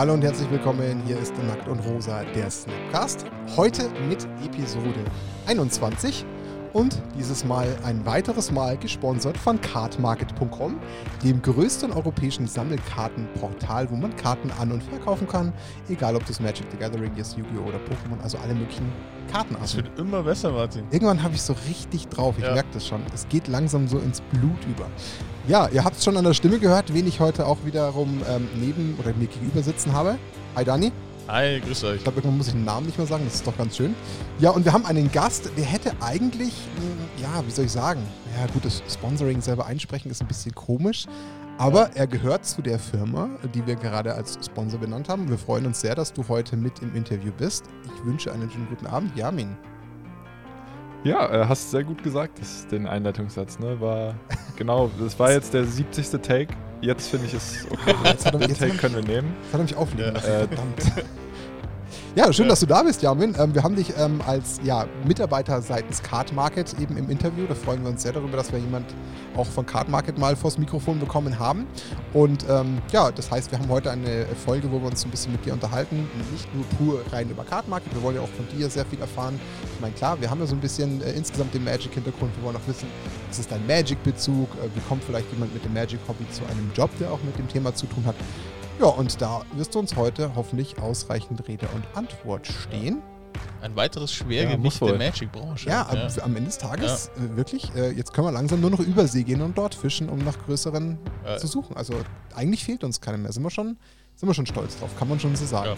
Hallo und herzlich willkommen. Hier ist Nackt und Rosa, der Snapcast. Heute mit Episode 21 und dieses Mal ein weiteres Mal gesponsert von cardmarket.com, dem größten europäischen Sammelkartenportal, wo man Karten an- und verkaufen kann, egal ob das Magic the Gathering ist, Yu-Gi-Oh! oder Pokémon, also alle möglichen Karten. Es wird immer besser, Martin. Irgendwann habe ich so richtig drauf, ich Ja. merke das schon. Es geht langsam so ins Blut über. Ja, ihr habt es schon an der Stimme gehört, wen ich heute auch wiederum ähm, neben oder mir gegenüber sitzen habe. Hi Dani. Hi, grüß euch. Ich glaube, irgendwann muss ich den Namen nicht mehr sagen, das ist doch ganz schön. Ja, und wir haben einen Gast, der hätte eigentlich, mh, ja, wie soll ich sagen, ja, gut, das Sponsoring selber einsprechen ist ein bisschen komisch, aber er gehört zu der Firma, die wir gerade als Sponsor benannt haben. Wir freuen uns sehr, dass du heute mit im Interview bist. Ich wünsche einen schönen guten Abend, Jamin. Ja, äh, hast sehr gut gesagt, das, den Einleitungssatz, ne? War genau, das war jetzt der 70. Take. Jetzt finde ich es okay. Jetzt hat er- Den jetzt Take hat er- können wir nehmen. Das hat er mich auflegen Ja. Äh, verdammt. Ja, schön, Ja. dass du da bist, Jamin. Ähm, wir haben dich ähm, als ja, Mitarbeiter seitens Card Market eben im Interview. Da freuen wir uns sehr darüber, dass wir jemand auch von Card Market mal vors Mikrofon bekommen haben. Und ähm, ja, das heißt, wir haben heute eine Folge, wo wir uns ein bisschen mit dir unterhalten. Nicht nur pur rein über Card Market, wir wollen ja auch von dir sehr viel erfahren. Ich meine, klar, wir haben ja so ein bisschen äh, insgesamt den Magic-Hintergrund. Wir wollen auch wissen, was ist dein Magic-Bezug? Äh, wie kommt vielleicht jemand mit dem Magic-Hobby zu einem Job, der auch mit dem Thema zu tun hat? Ja, und da wirst du uns heute hoffentlich ausreichend Rede und Antwort stehen. Ein weiteres Ja, Schwergewicht wohl. der Magic-Branche. Ja, am, am Ende des Tages äh, wirklich, äh, jetzt können wir langsam nur noch über See gehen und dort fischen, um nach größeren Äh. zu suchen. Also eigentlich fehlt uns keiner mehr. Sind wir schon, sind wir schon stolz drauf, kann man schon so sagen. Ja.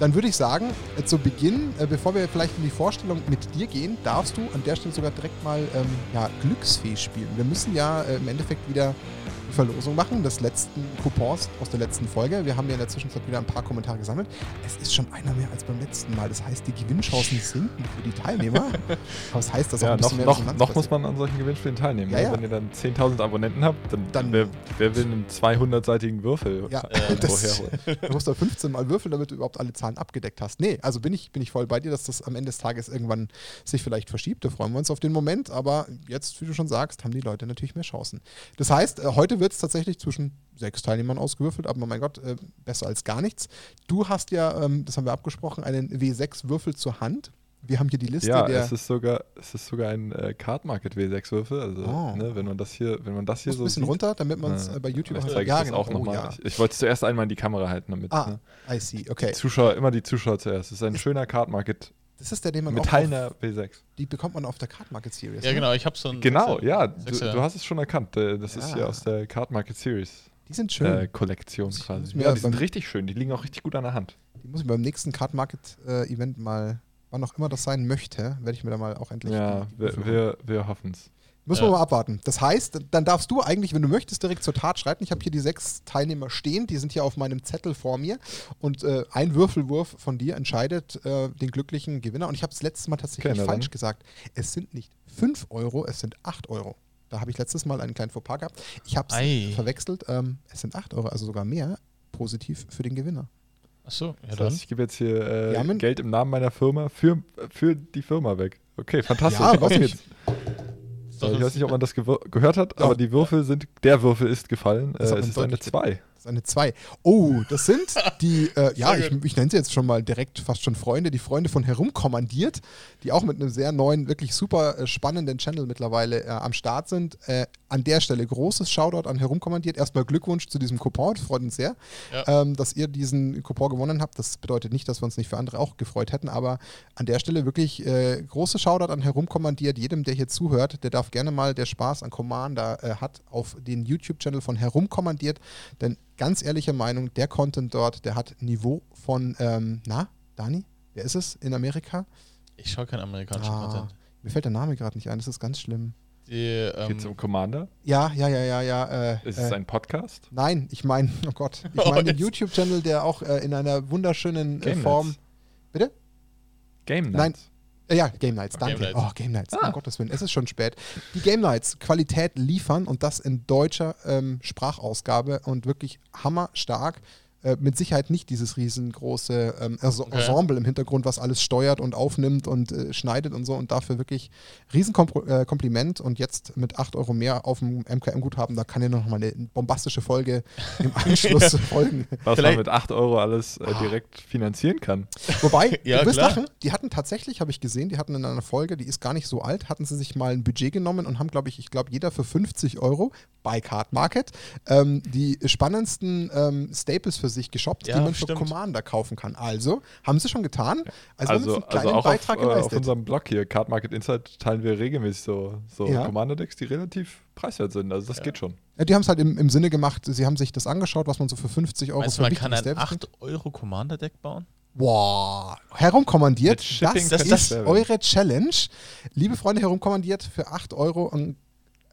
Dann würde ich sagen, äh, zu Beginn, bevor wir vielleicht in die Vorstellung mit dir gehen, darfst du an der Stelle sogar direkt mal ähm, ja, Glücksfee spielen. Wir müssen ja äh, im Endeffekt wieder Verlosung machen des letzten Coupons aus der letzten Folge. Wir haben ja in der Zwischenzeit wieder ein paar Kommentare gesammelt. Es ist schon einer mehr als beim letzten Mal. Das heißt, die Gewinnchancen sinken für die Teilnehmer. Aber das heißt, dass auch Ja, ein noch, mehr noch, Resonanz noch muss man an solchen Gewinnspielen teilnehmen. Ja, ne? ja. Wenn ihr dann 10.000 Abonnenten habt, dann, Dann- wer, wer will einen 200-seitigen Würfel Ja, äh, das-? Du musst da 15 Mal würfeln, damit du überhaupt alle Zahlen abgedeckt hast. Nee, also bin ich, bin ich voll bei dir, dass das am Ende des Tages irgendwann sich vielleicht verschiebt. Da freuen wir uns auf den Moment. Aber jetzt, wie du schon sagst, haben die Leute natürlich mehr Chancen. Das heißt, äh, heute wird es tatsächlich zwischen sechs Teilnehmern ausgewürfelt, aber mein Gott, äh, besser als gar nichts. Du hast ja, ähm, das haben wir abgesprochen, einen W6-Würfel zur Hand. Wir haben hier die Liste Ja, der. es ist sogar, es ist sogar ein äh, Card Market W6-Würfel. Also, Oh. ne, wenn man das hier, wenn man das hier muss ein so bisschen sieht, runter, damit man es äh, bei YouTube auch ja, genau. auch Oh, ja. Ich, ich wollte zuerst einmal in die Kamera halten, damit Ah, ne? I see, okay. die Zuschauer, immer die Zuschauer zuerst. Es ist ein schöner Card Market Das ist der, den man auch Metallener auf, W6. die bekommt man auf der Card Market Series. Ja, ne? genau, ich habe so ein. Genau, Sechser- ja, du, du hast es schon erkannt. äh, Das ist Ja. hier aus der Card Market Series Die sind schön. äh, Kollektion ich- quasi. Ja, die sind richtig schön. Die liegen auch richtig gut an der Hand. Die muss ich beim nächsten Card Market äh, Event mal, wann auch immer das sein möchte, werde ich mir da mal auch endlich. Ja, die- die wir, wir, wir hoffen es. Müssen Ja. wir mal abwarten. Das heißt, dann darfst du eigentlich, wenn du möchtest, direkt zur Tat schreiten. Ich habe hier die sechs Teilnehmer stehen, die sind hier auf meinem Zettel vor mir. Und äh, ein Würfelwurf von dir entscheidet äh, den glücklichen Gewinner. Und ich habe es letztes Mal tatsächlich Okay, na falsch dann. gesagt. Es sind nicht 5 Euro, es sind 8 Euro. Da habe ich letztes Mal einen kleinen Fauxpas gehabt. Ich habe es verwechselt. Ähm, es sind 8 Euro, also sogar mehr. Positiv für den Gewinner. Achso, ja Das dann. heißt, ich gebe jetzt hier äh, Geld im Namen meiner Firma für, für die Firma weg. Okay, fantastisch. Ja, Auf weiß geht's. nicht. Ist doch Äh, Ich weiß nicht, ob man das gehört hat, aber die Würfel sind, der Würfel ist gefallen. Äh, es ist eine deutlich 2. Ist eine 2. Oh, das sind die, äh, ja, ich, ich nenne sie jetzt schon mal direkt fast schon Freunde, die Freunde von Herumkommandiert, die auch mit einem sehr neuen, wirklich super äh, spannenden Channel mittlerweile äh, am Start sind. Äh, an der Stelle großes Shoutout an Herumkommandiert. Erstmal Glückwunsch zu diesem Coupon, freut uns sehr, Ja. ähm, dass ihr diesen Coupon gewonnen habt. Das bedeutet nicht, dass wir uns nicht für andere auch gefreut hätten, aber an der Stelle wirklich äh, großes Shoutout an Herumkommandiert. Jedem, der hier zuhört, der darf gerne mal, der Spaß an Commander äh, hat, auf den YouTube-Channel von Herumkommandiert. Denn ganz ehrliche Meinung, der Content dort, der hat Niveau von, ähm, na, Dani, wer ist es in Amerika? Ich schaue keinen amerikanischen Ah, Content. mir fällt der Name gerade nicht ein, das ist ganz schlimm. Die, Geht es um ähm, Commander? Ja, ja, ja, ja, ja. Äh, Ist äh, es ein Podcast? Nein, ich meine, oh Gott, ich Oh, meine den jetzt. YouTube-Channel, der auch äh, in einer wunderschönen äh, Game Form. Bitte? Game Nein. Nights. Äh, ja, Game Nights, Oh, danke. Game Nights. Oh, Game Nights, Ah. um Gottes Willen, es ist schon spät. Die Game Nights, Qualität liefern und das in deutscher ähm, Sprachausgabe und wirklich hammerstark. Äh, mit Sicherheit nicht dieses riesengroße ähm. Ensemble im Hintergrund, was alles steuert und aufnimmt und äh, schneidet und so. Und dafür wirklich Riesenkompliment. Äh, und jetzt mit 8 Euro mehr auf dem MKM-Guthaben, da kann ja noch mal eine bombastische Folge im Anschluss folgen. Was man Vielleicht- mit 8 Euro alles äh, Ah. direkt finanzieren kann. Wobei, Ja, du wirst klar. lachen, die hatten tatsächlich, habe ich gesehen, die hatten in einer Folge, die ist gar nicht so alt, hatten sie sich mal ein Budget genommen und haben, glaube ich, ich glaube, jeder für 50 Euro bei Card Market ähm, die spannendsten ähm, Staples für sich geshoppt, Ja, die man für stimmt. Commander kaufen kann. Also, haben sie schon getan. Also, haben sie Also, einen also kleinen auch auf, Beitrag äh, auf geleistet. unserem Blog hier, Card Market Insight, teilen wir regelmäßig so, so Ja. Commander-Decks, die relativ preiswert sind. Also das Ja. geht schon. ja, die haben es halt im, im Sinne gemacht, sie haben sich das angeschaut, was man so für 50 Euro Meinst für man kann ein Staples kriegt. 8 Euro Commander-Deck bauen? Boah, herumkommandiert, das, das- ist das- eure Challenge. Liebe Freunde, herumkommandiert für 8 Euro ein,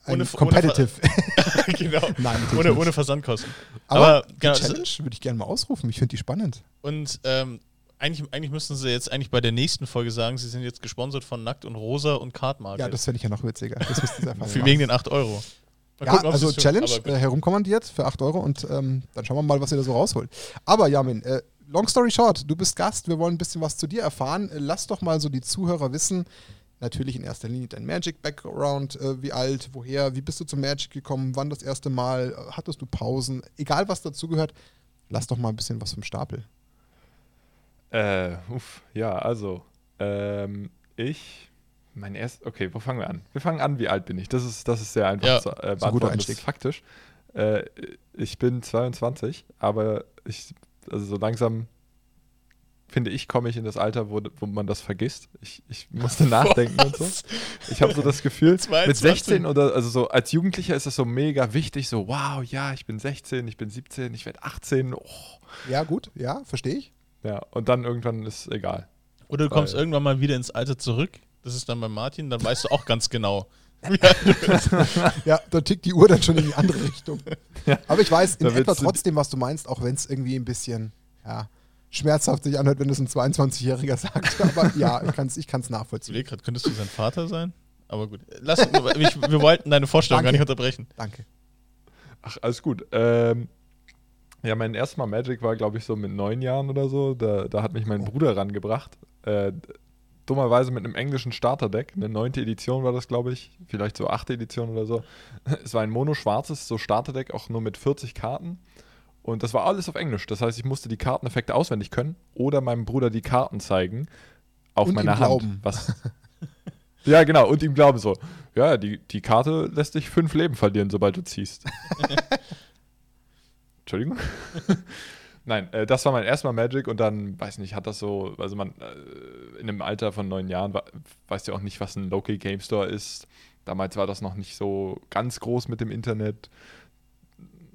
Ohne- ohne Competitive. genau. Nein, Ohne, ohne Versandkosten. Aber, Aber, die genau, das- Challenge würde ich gerne mal ausrufen. Ich finde die spannend. Und ähm, eigentlich, eigentlich müssten sie jetzt eigentlich bei der nächsten Folge sagen, sie sind jetzt gesponsert von Nackt und Rosa und Cardmarket. Ja, das fände ich ja noch witziger. Das müssten sie einfach Für wegen den 8 Euro. Mal Ja, gucken, also. Challenge äh, herumkommandiert für 8 Euro und ähm, dann schauen wir mal, was ihr da so rausholt. Aber Jamin, äh, long story short, du bist Gast, wir wollen ein bisschen was zu dir erfahren. Lass doch mal so die Zuhörer wissen, natürlich in erster Linie dein Magic-Background, äh, wie alt, woher, wie bist du zum Magic gekommen, wann das erste Mal, äh, hattest du Pausen, egal was dazugehört, lass doch mal ein bisschen was vom Stapel. Äh, uff, ja, also, ähm, ich, mein erst, okay, wo fangen wir an? Wir fangen an, wie alt bin ich? Das ist, das ist sehr einfach Ja, zu äh, ein guter beantworten. Das Einstieg. ist faktisch. Äh, ich bin 22, aber ich, also so langsam, finde ich, komme ich in das Alter, wo, wo man das vergisst. Ich, ich musste nachdenken und so. Was? Ich habe so das Gefühl, mit 22. 16 oder also so als Jugendlicher ist das so mega wichtig, so wow, ja, ich bin 16, ich bin 17, ich werde 18, oh. Ja, gut, ja, verstehe ich. ja, und dann irgendwann ist egal. Oder du kommst Weil- irgendwann mal wieder ins Alter zurück. Das ist dann bei Martin, dann weißt du auch ganz genau. Ja, da tickt die Uhr dann schon in die andere Richtung. Ja. Aber ich weiß in etwa trotzdem, was du meinst, auch wenn es irgendwie ein bisschen ja, schmerzhaft sich anhört, wenn es ein 22-Jähriger sagt. Aber ja, ich kann es ich kann's Ich nachvollziehen. überlege gerade, könntest du sein Vater sein? Aber gut. Lass, ich, wir wollten deine Vorstellung gar Danke. nicht unterbrechen. Danke. Ach, alles gut. Ähm, ja, mein erstes Mal Magic war, glaube ich, so mit neun Jahren oder so. Da, da hat mich mein Oh. Bruder rangebracht. Äh, dummerweise mit einem englischen Starterdeck. Eine neunte Edition war das, glaube ich. Vielleicht so achte Edition oder so. Es war ein mono-schwarzes, so Starterdeck, auch nur mit 40 Karten. Und das war alles auf Englisch. Das heißt, ich musste die Karteneffekte auswendig können oder meinem Bruder die Karten zeigen auf Und meiner ihm Hand. glauben. Was, ja, genau. Und ihm glauben so. Ja, die, die Karte lässt dich fünf Leben verlieren, sobald du ziehst. Entschuldigung. Nein, äh, das war mein erstes Mal Magic und dann, weiß nicht, hat das so, also man, äh, in einem Alter von neun Jahren, wa- weißt du auch nicht, was ein Local Game Store ist. Damals war das noch nicht so ganz groß mit dem Internet.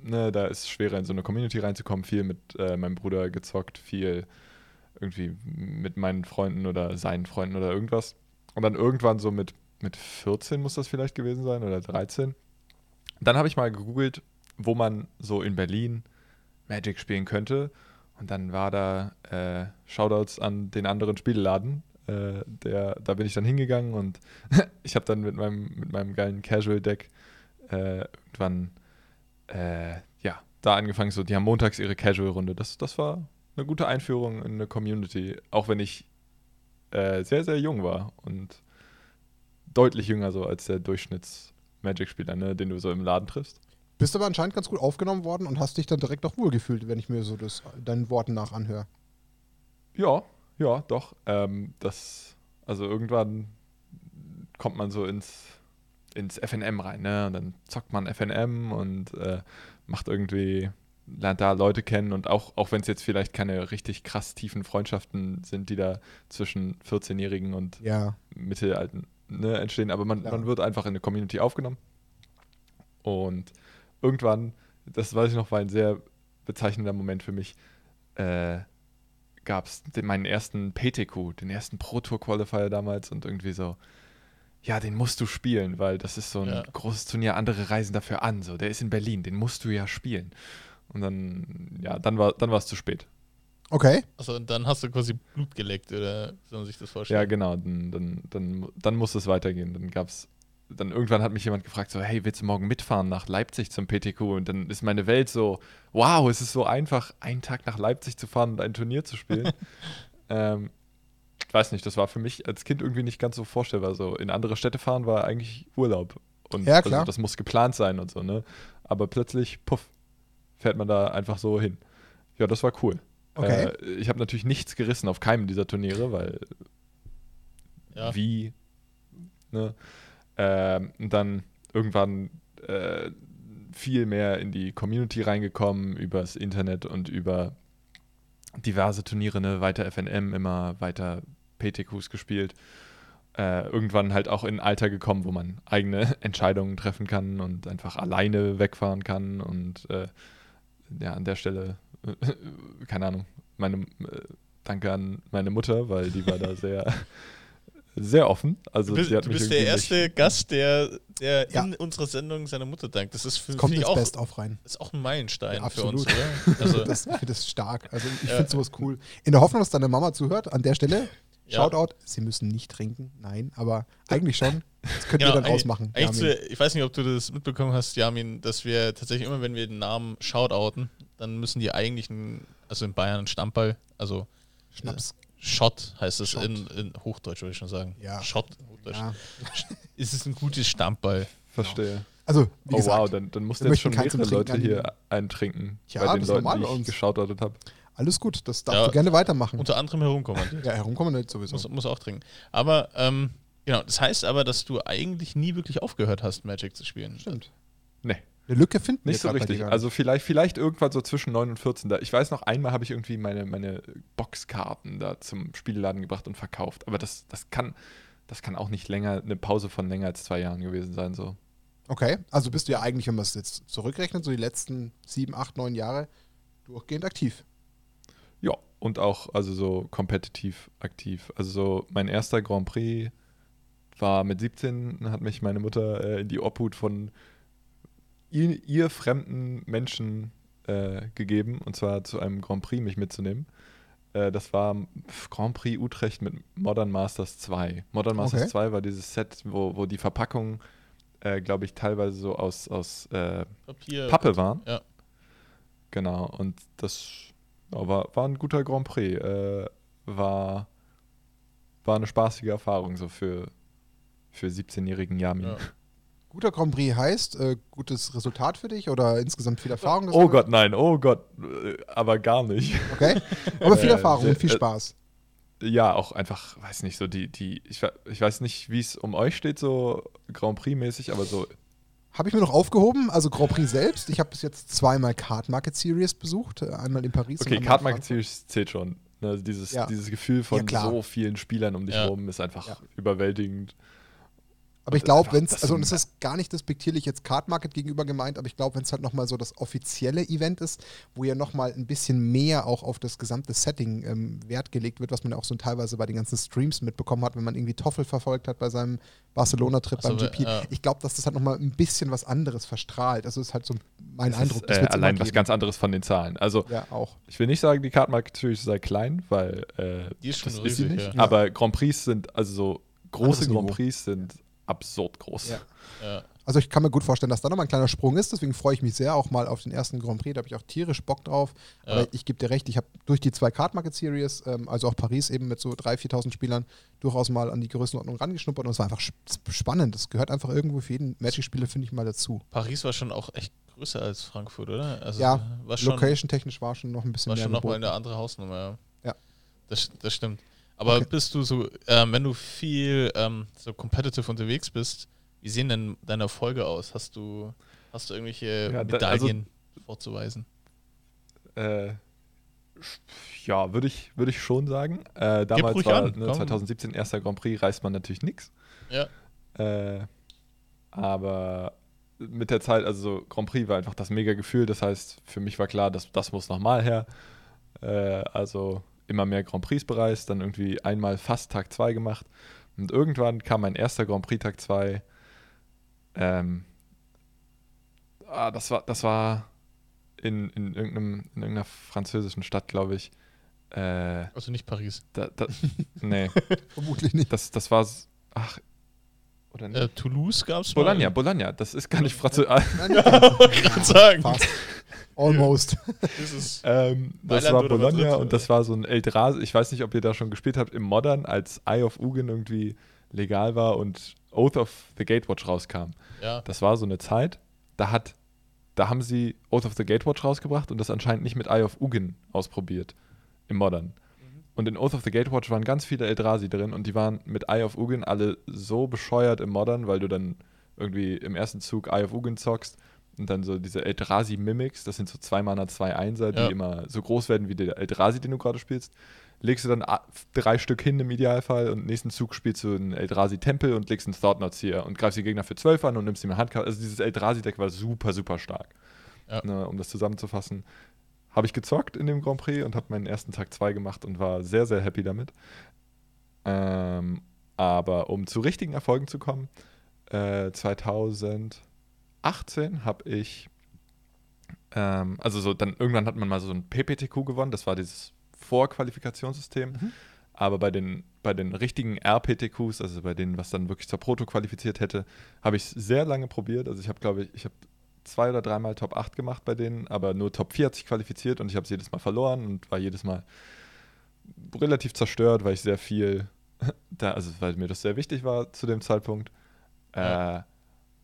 Ne, da ist es schwerer, in so eine Community reinzukommen. Viel mit äh, meinem Bruder gezockt, viel irgendwie mit meinen Freunden oder seinen Freunden oder irgendwas. Und dann irgendwann so mit, mit 14 muss das vielleicht gewesen sein oder 13. Dann habe ich mal gegoogelt, wo man so in Berlin Magic spielen könnte. Und dann war da äh, Shoutouts an den anderen Spielladen. Äh, der, da bin ich dann hingegangen und ich habe dann mit meinem, mit meinem geilen Casual-Deck äh, irgendwann äh, ja, da angefangen, so, die haben montags ihre Casual-Runde. Das, das war eine gute Einführung in eine Community, auch wenn ich äh, sehr, sehr jung war und deutlich jünger so als der Durchschnitts-Magic-Spieler, ne, den du so im Laden triffst. Bist aber anscheinend ganz gut aufgenommen worden und hast dich dann direkt auch wohlgefühlt, wenn ich mir so das deinen Worten nach anhöre. Ja, ja, doch. Ähm, das, also irgendwann kommt man so ins, ins FNM rein, ne? Und dann zockt man FNM und äh, macht irgendwie, lernt da Leute kennen und auch, auch wenn es jetzt vielleicht keine richtig krass tiefen Freundschaften sind, die da zwischen 14-Jährigen und Ja. Mittelalten ne, entstehen, aber man, Klar. man wird einfach in eine Community aufgenommen. Und irgendwann, das weiß ich noch, war ein sehr bezeichnender Moment für mich, äh, gab es meinen ersten PTQ, den ersten Pro Tour Qualifier damals und irgendwie so, ja, den musst du spielen, weil das ist so ein Ja. großes Turnier, andere reisen dafür an, so, der ist in Berlin, den musst du ja spielen. Und dann, ja, dann war dann war es zu spät. Okay. Also dann hast du quasi Blut geleckt, oder soll man sich das vorstellen? Ja, genau, dann, dann, dann, dann muss es weitergehen. Dann gab es dann irgendwann hat mich jemand gefragt, so, hey, willst du morgen mitfahren nach Leipzig zum PTQ? Und dann ist meine Welt so, wow, es ist so einfach, einen Tag nach Leipzig zu fahren und ein Turnier zu spielen. ähm, weiß nicht, das war für mich als Kind irgendwie nicht ganz so vorstellbar. So in andere Städte fahren war eigentlich Urlaub. Und Ja, klar. Also, das muss geplant sein und so, ne? Aber plötzlich, puff, fährt man da einfach so hin. Ja, das war cool. Okay. Äh, ich habe natürlich nichts gerissen auf keinem dieser Turniere, weil Ja. wie, ne? Ähm, und dann irgendwann äh, viel mehr in die Community reingekommen, übers Internet und über diverse Turniere, ne? weiter FNM, immer weiter PTQs gespielt. Äh, irgendwann halt auch in ein Alter gekommen, wo man eigene Entscheidungen treffen kann und einfach alleine wegfahren kann. Und äh, ja, an der Stelle, keine Ahnung, meine, äh, danke an meine Mutter, weil die war da sehr, sehr offen. Also Du bist, sie hat du mich bist der erste Gast, der, der Ja. in unserer Sendung seiner Mutter dankt. Das ist für Es kommt ins auch, Best-of rein. ist auch ein Meilenstein Ja, für uns, absolut. oder? Also, Das, ich finde das stark. Also ich Ja. finde sowas cool. In der Hoffnung, dass deine Mama zuhört, an der Stelle, Ja. Shoutout, sie müssen nicht trinken, nein, aber eigentlich schon. Das könnt Genau, ihr dann ausmachen. Ich weiß nicht, ob du das mitbekommen hast, Jamin, dass wir tatsächlich immer, wenn wir den Namen shoutouten, dann müssen die eigentlich, ein, also in Bayern ein Stammball, also Schnaps. Schott heißt es in, in Hochdeutsch, würde ich schon sagen. Ja. Schott, Hochdeutsch. Ja. Ist es ein gutes Stammball? Verstehe. Also, wie Oh gesagt, wow, dann, dann mussten wir jetzt schon mehrere Leute hier eintrinken. Ja, bei den Leuten, normal die ich uns. geschautoutet habe. Alles gut. Das darfst Ja. du gerne weitermachen. Unter anderem herumkommandiert. Ja, herumkommen nicht sowieso. Muss, muss auch trinken. Aber, ähm, genau, das heißt aber, dass du eigentlich nie wirklich aufgehört hast, Magic zu spielen. Stimmt. Nee, Eine Lücke finden nicht so richtig. Also vielleicht, vielleicht irgendwann so zwischen 9 und 14. Da, ich weiß noch, einmal habe ich irgendwie meine, meine Boxkarten da zum Spieleladen gebracht und verkauft. Aber das, das kann, das kann auch nicht länger, eine Pause von länger als zwei Jahren gewesen sein. So. Okay, also bist du ja eigentlich, wenn man es jetzt zurückrechnet, so die letzten sieben, acht, neun Jahre durchgehend aktiv. Und auch also so kompetitiv aktiv. Also so mein erster Grand Prix war mit 17, hat mich meine Mutter äh, in die Obhut von ihr, ihr fremden Menschen äh, gegeben, und zwar zu einem Grand Prix mich mitzunehmen. Äh, das war Grand Prix Utrecht mit Modern Masters 2. Modern Masters Okay. 2 war dieses Set, wo, wo die Verpackungen, äh, glaube ich, teilweise so aus, aus äh, Papier. Pappe waren. Ja. Genau, und das war, war ein guter Grand Prix. Äh, war, war eine spaßige Erfahrung so für, für 17-jährigen Yamin. Ja. Guter Grand Prix heißt, äh, gutes Resultat für dich oder insgesamt viel Erfahrung? Oh Gott, nein, oh Gott, äh, aber gar nicht. Okay, aber viel Äh, Erfahrung und viel äh, Spaß. Ja, auch einfach, weiß nicht, so die, die, ich, ich weiß nicht, wie es um euch steht, so Grand Prix-mäßig, aber so, Habe ich mir noch aufgehoben, also Grand Prix selbst. Ich habe bis jetzt zweimal Card Market Series besucht, äh, einmal in Paris. okay, Card Market. Series zählt schon. Ne, also dieses, Ja. dieses Gefühl Ja, von klar. so vielen Spielern um dich Ja. herum ist einfach Ja. überwältigend. Aber ich glaube, wenn es, also so und es ist gar nicht despektierlich jetzt Card Market gegenüber gemeint, aber ich glaube, wenn es halt nochmal so das offizielle Event ist, wo ja nochmal ein bisschen mehr auch auf das gesamte Setting ähm, Wert gelegt wird, was man ja auch so teilweise bei den ganzen Streams mitbekommen hat, wenn man irgendwie Toffel verfolgt hat bei seinem Barcelona-Trip Ach so, beim GP. ja. Ich glaube, dass das halt nochmal ein bisschen was anderes verstrahlt. Also ist halt so mein Das Eindruck. ist, das äh, allein was ganz anderes von den Zahlen. Also, Ja, auch. ich will nicht sagen, die Card Market Series sei klein, weil äh, Die ist schon das ist sie riesig, nicht. ja. Aber Grand Prix sind, also so große Grand. Prix sind absurd groß. Ja. Ja. Also ich kann mir gut vorstellen, dass da nochmal ein kleiner Sprung ist. Deswegen freue ich mich sehr auch mal auf den ersten Grand Prix. Da habe ich auch tierisch Bock drauf. Ja. Aber ich gebe dir recht, ich habe durch die zwei Card Market Series, ähm, also auch Paris eben mit so 3.000, 4.000 Spielern, durchaus mal an die Größenordnung rangeschnuppert. Und es war einfach sp- spannend. Das gehört einfach irgendwo für jeden Magic-Spieler, finde ich, mal dazu. Paris war schon auch echt größer als Frankfurt, oder? Also Ja, war schon, Location-technisch war schon noch ein bisschen war mehr schon nochmal eine andere Hausnummer. Ja. Ja. Das, das stimmt. Aber Okay. bist du so, ähm, wenn du viel ähm, so competitive unterwegs bist, wie sehen denn deine Erfolge aus? Hast du, hast du irgendwelche Ja, da- also- Medaillen vorzuweisen? Äh, ja, würde ich, würd ich schon sagen. Äh, damals war an, ne, komm. 2017 erster Grand Prix, reißt man natürlich nichts. Ja. Äh, aber mit der Zeit, also so Grand Prix war einfach das mega Gefühl. Das heißt, für mich war klar, dass das muss nochmal her. Äh, also immer mehr Grand Prix bereist, dann irgendwie einmal fast Tag 2 gemacht. Und irgendwann kam mein erster Grand Prix Tag 2. Ähm, ah, das war, das war in, in, irgendeinem, in irgendeiner französischen Stadt, glaube ich. Äh, Also nicht Paris. da, da, nee. Vermutlich nicht. Das, das war, ach, Oder Äh, Toulouse gab es Bologna, Bologna, das ist gar nicht Französisch. Nein, ich kann sagen. Fast. Almost. Das Ähm, das war Bologna und das war so ein Eldrazi. Ich weiß nicht, ob ihr da schon gespielt habt im Modern, als Eye of Ugin irgendwie legal war und Oath of the Gatewatch rauskam. ja. Das war so eine Zeit, da hat, da haben sie Oath of the Gatewatch rausgebracht und das anscheinend nicht mit Eye of Ugin ausprobiert im Modern. Und in Oath of the Gatewatch waren ganz viele Eldrazi drin und die waren mit Eye of Ugin alle so bescheuert im Modern, weil du dann irgendwie im ersten Zug Eye of Ugin zockst und dann so diese Eldrazi Mimics, das sind so zwei Mana, zwei Einser, die Ja. immer so groß werden wie der Eldrazi, den du gerade spielst. Legst du dann drei Stück hin im Idealfall und nächsten Zug spielst du einen Eldrazi Tempel und legst einen Thoughtnots hier und greifst die Gegner für 12 an und nimmst ihm eine Handkarte. Also dieses Eldrazi-Deck war super, super stark. Ja. Ne, um das zusammenzufassen. Habe ich gezockt in dem Grand Prix und habe meinen ersten Tag 2 gemacht und war sehr, sehr happy damit. Ähm, aber um zu richtigen Erfolgen zu kommen, äh, 2018 habe ich, ähm, also so dann irgendwann hat man mal so ein PPTQ gewonnen, das war dieses Vorqualifikationssystem. Mhm. Aber bei den, bei den richtigen RPTQs, also bei denen, was dann wirklich zur Proto qualifiziert hätte, habe ich es sehr lange probiert. Also ich habe, glaube ich, ich habe zwei oder dreimal Top 8 gemacht bei denen, aber nur Top 4 hat sich qualifiziert und ich habe es jedes Mal verloren und war jedes Mal relativ zerstört, weil ich sehr viel, da, also weil mir das sehr wichtig war zu dem Zeitpunkt. Ja.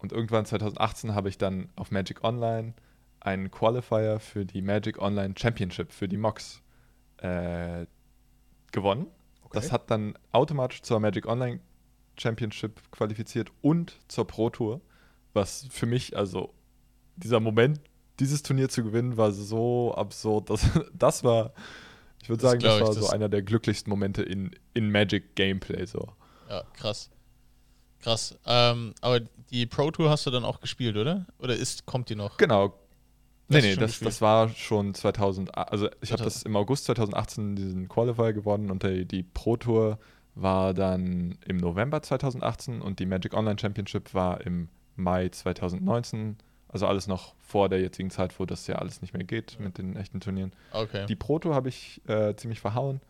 Und irgendwann 2018 habe ich dann auf Magic Online einen Qualifier für die Magic Online Championship, für die MOX, äh, gewonnen. Okay. Das hat dann automatisch zur Magic Online Championship qualifiziert und zur Pro Tour, was für mich, also dieser Moment, dieses Turnier zu gewinnen, war so absurd. Das, das war, ich würde Das sagen, das glaub ich, war so das- einer der glücklichsten Momente in, in Magic Gameplay. So. Ja, krass. Krass. Ähm, aber die Pro Tour hast du dann auch gespielt, oder? Oder ist, kommt die noch? Genau. Nee, nee, das, gespielt? das war schon 2000, also ich habe 2000. das im August 2018 diesen Qualifier gewonnen und die, die Pro Tour war dann im November 2018 und die Magic Online Championship war im Mai 2019. Also alles noch vor der jetzigen Zeit, wo das ja alles nicht mehr geht Ja. mit den echten Turnieren. Okay. Die Pro Tour habe ich äh, ziemlich verhauen.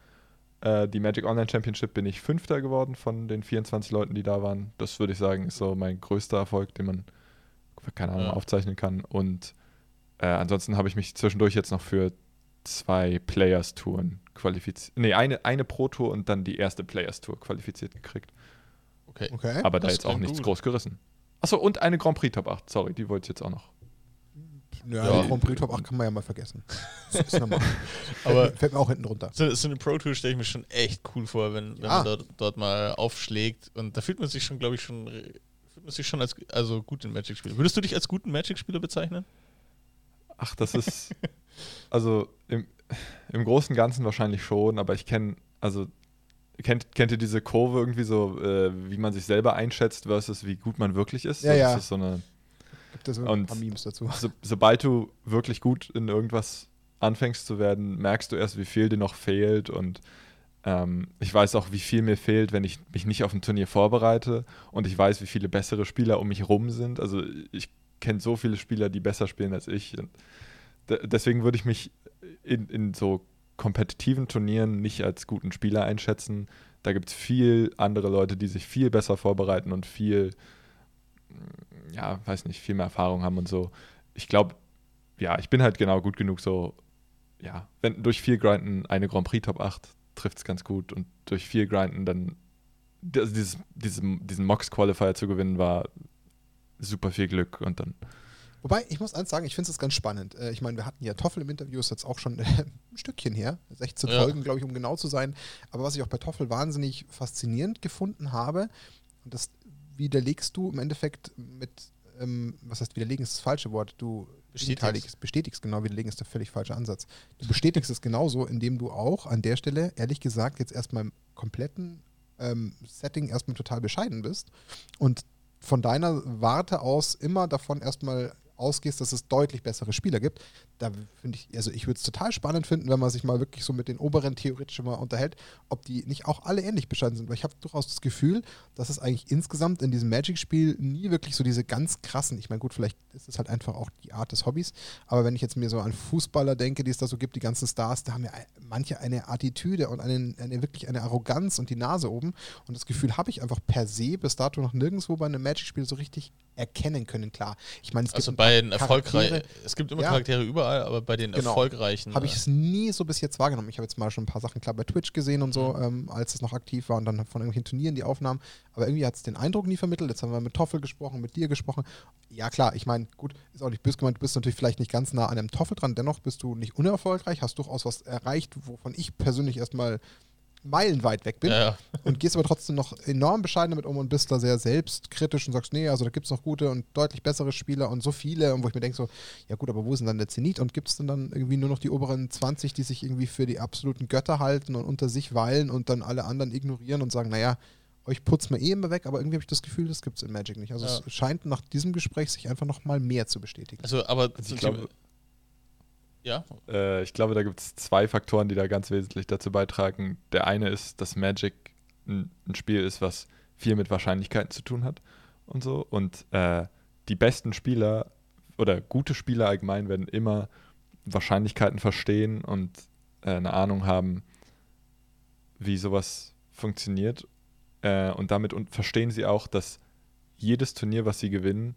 Äh, die Magic Online Championship bin ich Fünfter geworden von den 24 Leuten, die da waren. Das würde ich sagen, ist so mein größter Erfolg, den man, keine Ahnung, Ja. aufzeichnen kann. Und äh, ansonsten habe ich mich zwischendurch jetzt noch für zwei Players-Touren qualifiziert. Nee, eine, eine Pro-Tour und dann die erste Players-Tour qualifiziert gekriegt. okay. Okay. Aber da das jetzt auch nichts gut. groß gerissen. Achso, und eine Grand Prix Top 8. Sorry, die wollte ich jetzt auch noch. Ja, Ja. die Grand Prix Top 8 kann man ja mal vergessen. Das ist normal. Aber fällt, fällt mir auch hinten runter. so, so eine Pro Tour stelle ich mir schon echt cool vor, wenn, wenn Ja. man dort, dort mal aufschlägt. Und da fühlt man sich schon, glaube ich, schon, fühlt man sich schon als also guten Magic-Spieler. Würdest du dich als guten Magic-Spieler bezeichnen? Ach, das ist. also im, im Großen und Ganzen wahrscheinlich schon, aber ich kenne, also kennt, kennt ihr diese Kurve irgendwie so, äh, wie man sich selber einschätzt versus wie gut man wirklich ist? Ja, so, ja. Das ist so eine, Gibt es ein paar Memes dazu. so, sobald du wirklich gut in irgendwas anfängst zu werden, merkst du erst, wie viel dir noch fehlt und ähm, ich weiß auch, wie viel mir fehlt, wenn ich mich nicht auf ein Turnier vorbereite und ich weiß, wie viele bessere Spieler um mich rum sind. Also ich kenne so viele Spieler, die besser spielen als ich. Deswegen würde ich mich in, in so kompetitiven Turnieren nicht als guten Spieler einschätzen. Da gibt es viel andere Leute, die sich viel besser vorbereiten und viel, ja, weiß nicht, viel mehr Erfahrung haben und so. Ich glaube, ja, ich bin halt genau gut genug so, ja, wenn durch viel Grinden eine Grand Prix Top 8 trifft es ganz gut und durch viel Grinden dann also dieses, diesen, diesen Mox-Qualifier zu gewinnen, war super viel Glück und dann Wobei, ich muss eins sagen, ich finde es ganz spannend. Äh, Ich meine, wir hatten ja Toffel im Interview, ist jetzt auch schon ein Stückchen her. 16 Ja. Folgen, glaube ich, um genau zu sein. Aber was ich auch bei Toffel wahnsinnig faszinierend gefunden habe, und das widerlegst du im Endeffekt mit, ähm, was heißt widerlegen ist das falsche Wort, du Bestätigst. bestätigst, genau, widerlegen ist der völlig falsche Ansatz. Du bestätigst es genauso, indem du auch an der Stelle, ehrlich gesagt, jetzt erstmal im kompletten ähm, Setting erstmal total bescheiden bist und von deiner Warte aus immer davon erstmal ausgehst, dass es deutlich bessere Spieler gibt, da finde ich, also ich würde es total spannend finden, wenn man sich mal wirklich so mit den oberen theoretisch mal unterhält, ob die nicht auch alle ähnlich bescheiden sind. Weil ich habe durchaus das Gefühl, dass es eigentlich insgesamt in diesem Magic-Spiel nie wirklich so diese ganz krassen, ich meine, gut, vielleicht ist es halt einfach auch die Art des Hobbys, aber wenn ich jetzt mir so an Fußballer denke, die es da so gibt, die ganzen Stars, da haben ja manche eine Attitüde und eine, eine wirklich eine Arroganz und die Nase oben. Und das Gefühl habe ich einfach per se bis dato noch nirgendwo bei einem Magic-Spiel so richtig erkennen können. Klar, ich meine, es Also gibt bei ein den erfolgreichen, es gibt immer Ja. Charaktere überall, aber bei den Genau. erfolgreichen. habe ich äh, es nie so bis jetzt wahrgenommen. Ich habe jetzt mal schon ein paar Sachen klar bei Twitch gesehen und so, Mhm. ähm, als es noch aktiv war und dann von irgendwelchen Turnieren die Aufnahmen. Aber irgendwie hat es den Eindruck nie vermittelt. Jetzt haben wir mit Toffel gesprochen, mit dir gesprochen. Ja, klar, ich meine, gut, ist auch nicht böse gemeint, du bist natürlich vielleicht nicht ganz nah an einem Toffel dran, dennoch bist du nicht unerfolgreich, hast durchaus was erreicht, wovon ich persönlich erstmal meilenweit weg bin ja, ja. und gehst aber trotzdem noch enorm bescheiden damit um und bist da sehr selbstkritisch und sagst, nee, also da gibt es noch gute und deutlich bessere Spieler und so viele und wo ich mir denke so, ja gut, aber wo ist denn dann der Zenit und gibt es denn dann irgendwie nur noch die oberen 20, die sich irgendwie für die absoluten Götter halten und unter sich weilen und dann alle anderen ignorieren und sagen, naja, euch putzt man eh immer weg, aber irgendwie habe ich das Gefühl, das gibt es in Magic nicht. Also Ja. es scheint nach diesem Gespräch sich einfach noch mal mehr zu bestätigen. Also, aber Also ich glaube, ja, Äh, ich glaube, da gibt es zwei Faktoren, die da ganz wesentlich dazu beitragen. Der eine ist, dass Magic ein, ein Spiel ist, was viel mit Wahrscheinlichkeiten zu tun hat und so. Und äh, die besten Spieler oder gute Spieler allgemein werden immer Wahrscheinlichkeiten verstehen und äh, eine Ahnung haben, wie sowas funktioniert. Äh, und damit und verstehen sie auch, dass jedes Turnier, was sie gewinnen,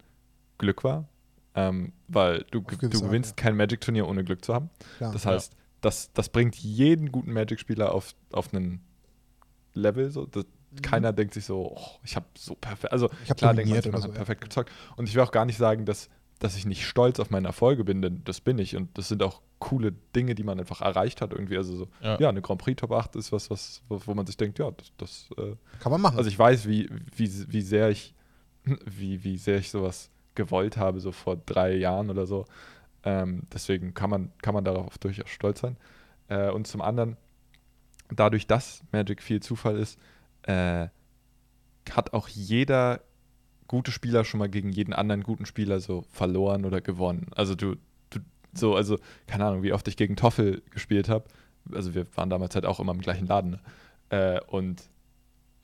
Glück war. Ähm, weil du, du gewisse Art, gewinnst ja. kein Magic-Turnier ohne Glück zu haben. Klar. Das Ja. heißt, das, das bringt jeden guten Magic-Spieler auf, auf einen Level. So. Das, Mhm. Keiner denkt sich so, oh, ich habe so perfekt. Also Ich habe klar denkt man, man oder hat so. ja. perfekt gezockt. Und ich will auch gar nicht sagen, dass, dass ich nicht stolz auf meine Erfolge bin, denn das bin ich. Und das sind auch coole Dinge, die man einfach erreicht hat. Irgendwie. Also so, Ja. ja, eine Grand Prix Top 8 ist was, was, wo wo man sich denkt, ja, das, das äh, Kann man machen. also ich weiß, wie, wie, wie sehr ich, wie, wie sehr ich sowas gewollt habe, so vor drei Jahren oder so. Ähm, deswegen kann man, kann man darauf durchaus stolz sein. Äh, und zum anderen, dadurch, dass Magic viel Zufall ist, äh, hat auch jeder gute Spieler schon mal gegen jeden anderen guten Spieler so verloren oder gewonnen. Also du, du so, also keine Ahnung, wie oft ich gegen Toffel gespielt habe. Also wir waren damals halt auch immer im gleichen Laden. Ne? Äh, und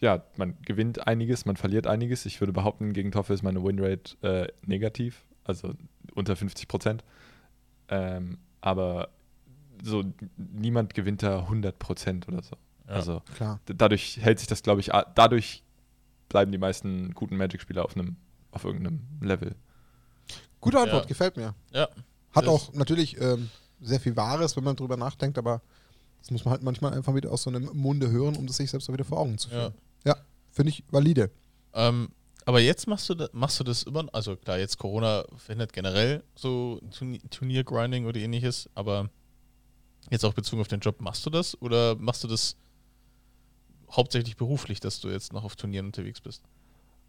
ja, man gewinnt einiges, man verliert einiges. Ich würde behaupten, gegen Toffel ist meine Winrate äh, negativ, also unter 50 Prozent. Ähm, aber so niemand gewinnt da 100 Prozent oder so. Ja. Also Klar. dadurch hält sich das, glaube ich, dadurch bleiben die meisten guten Magic-Spieler auf einem auf irgendeinem Level. Gute Antwort, Ja. gefällt mir. ja. Hat auch natürlich ähm, sehr viel Wahres, wenn man drüber nachdenkt, aber das muss man halt manchmal einfach wieder aus so einem Munde hören, um das sich selbst auch wieder vor Augen zu führen. Ja, finde ich valide. Ähm, aber jetzt machst du, da, machst du das immer, also klar, jetzt Corona verhindert generell so Turnier- Turniergrinding oder ähnliches, aber jetzt auch bezogen auf den Job, machst du das oder machst du das hauptsächlich beruflich, dass du jetzt noch auf Turnieren unterwegs bist?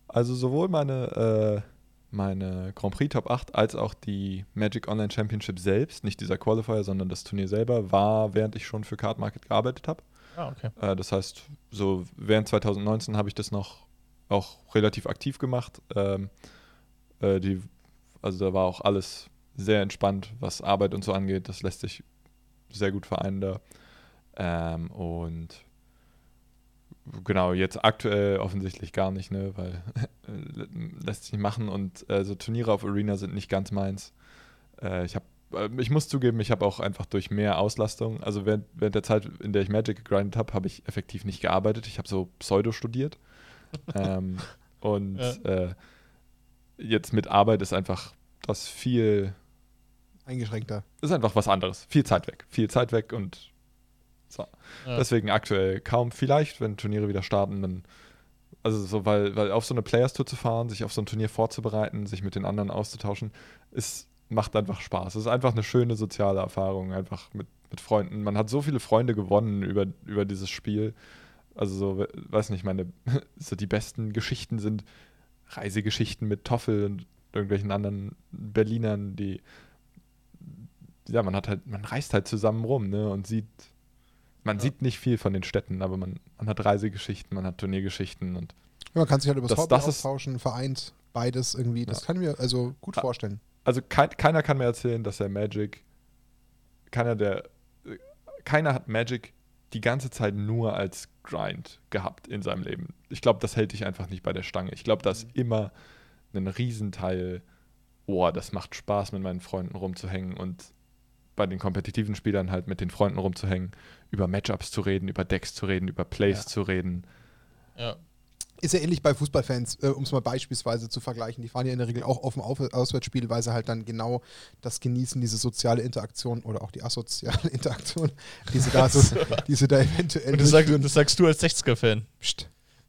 Also sowohl meine, äh, meine Grand Prix Top 8 als auch die Magic Online Championship selbst, nicht dieser Qualifier, sondern das Turnier selber, war, während ich schon für Card Market gearbeitet habe. Ah, okay. Äh, das heißt, so während 2019 habe ich das noch auch relativ aktiv gemacht. Ähm, äh, die, also da war auch alles sehr entspannt, was Arbeit und so angeht. Das lässt sich sehr gut vereinen da. Ähm, und genau, jetzt aktuell offensichtlich gar nicht, ne, weil lässt sich nicht machen und äh, so Turniere auf Arena sind nicht ganz meins. Äh, ich habe ich muss zugeben, ich habe auch einfach durch mehr Auslastung, also während, während der Zeit, in der ich Magic gegrindet habe, habe ich effektiv nicht gearbeitet. Ich habe so Pseudo studiert. ähm, und Ja. äh, jetzt mit Arbeit ist einfach das viel, Eingeschränkter. ist einfach was anderes. Viel Zeit weg. Viel Zeit weg und so. Ja. Deswegen aktuell kaum. Vielleicht, wenn Turniere wieder starten, dann. Also so, weil, weil auf so eine Players Tour zu fahren, sich auf so ein Turnier vorzubereiten, sich mit den anderen auszutauschen, ist, macht einfach Spaß. Es ist einfach eine schöne soziale Erfahrung, einfach mit, mit Freunden. Man hat so viele Freunde gewonnen über, über dieses Spiel. Also so, we- weiß nicht, meine, so die besten Geschichten sind Reisegeschichten mit Toffel und irgendwelchen anderen Berlinern, die ja, man hat halt, man reist halt zusammen rum, ne, und sieht, man Ja. sieht nicht viel von den Städten, aber man, man hat Reisegeschichten, man hat Turniergeschichten und Ja, man kann sich halt über das Hobby austauschen, vereint beides irgendwie. Das Ja. kann ich mir also gut vorstellen. Also kein, keiner kann mir erzählen, dass er Magic, keiner der, keiner hat Magic die ganze Zeit nur als Grind gehabt in seinem Leben. Ich glaube, das hält dich einfach nicht bei der Stange. Ich glaube, da ist immer ein Riesenteil, oh, das macht Spaß, mit meinen Freunden rumzuhängen und bei den kompetitiven Spielern halt mit den Freunden rumzuhängen, über Matchups zu reden, über Decks zu reden, über Plays Ja. zu reden. Ja. Ist ja ähnlich bei Fußballfans, äh, um es mal beispielsweise zu vergleichen. Die fahren ja in der Regel auch auf dem Auswärtsspiel, weil sie halt dann genau das genießen, diese soziale Interaktion oder auch die asoziale Interaktion, die sie da, so, die sie da eventuell Und das, sag, das sagst du als 60er-Fan. Psst.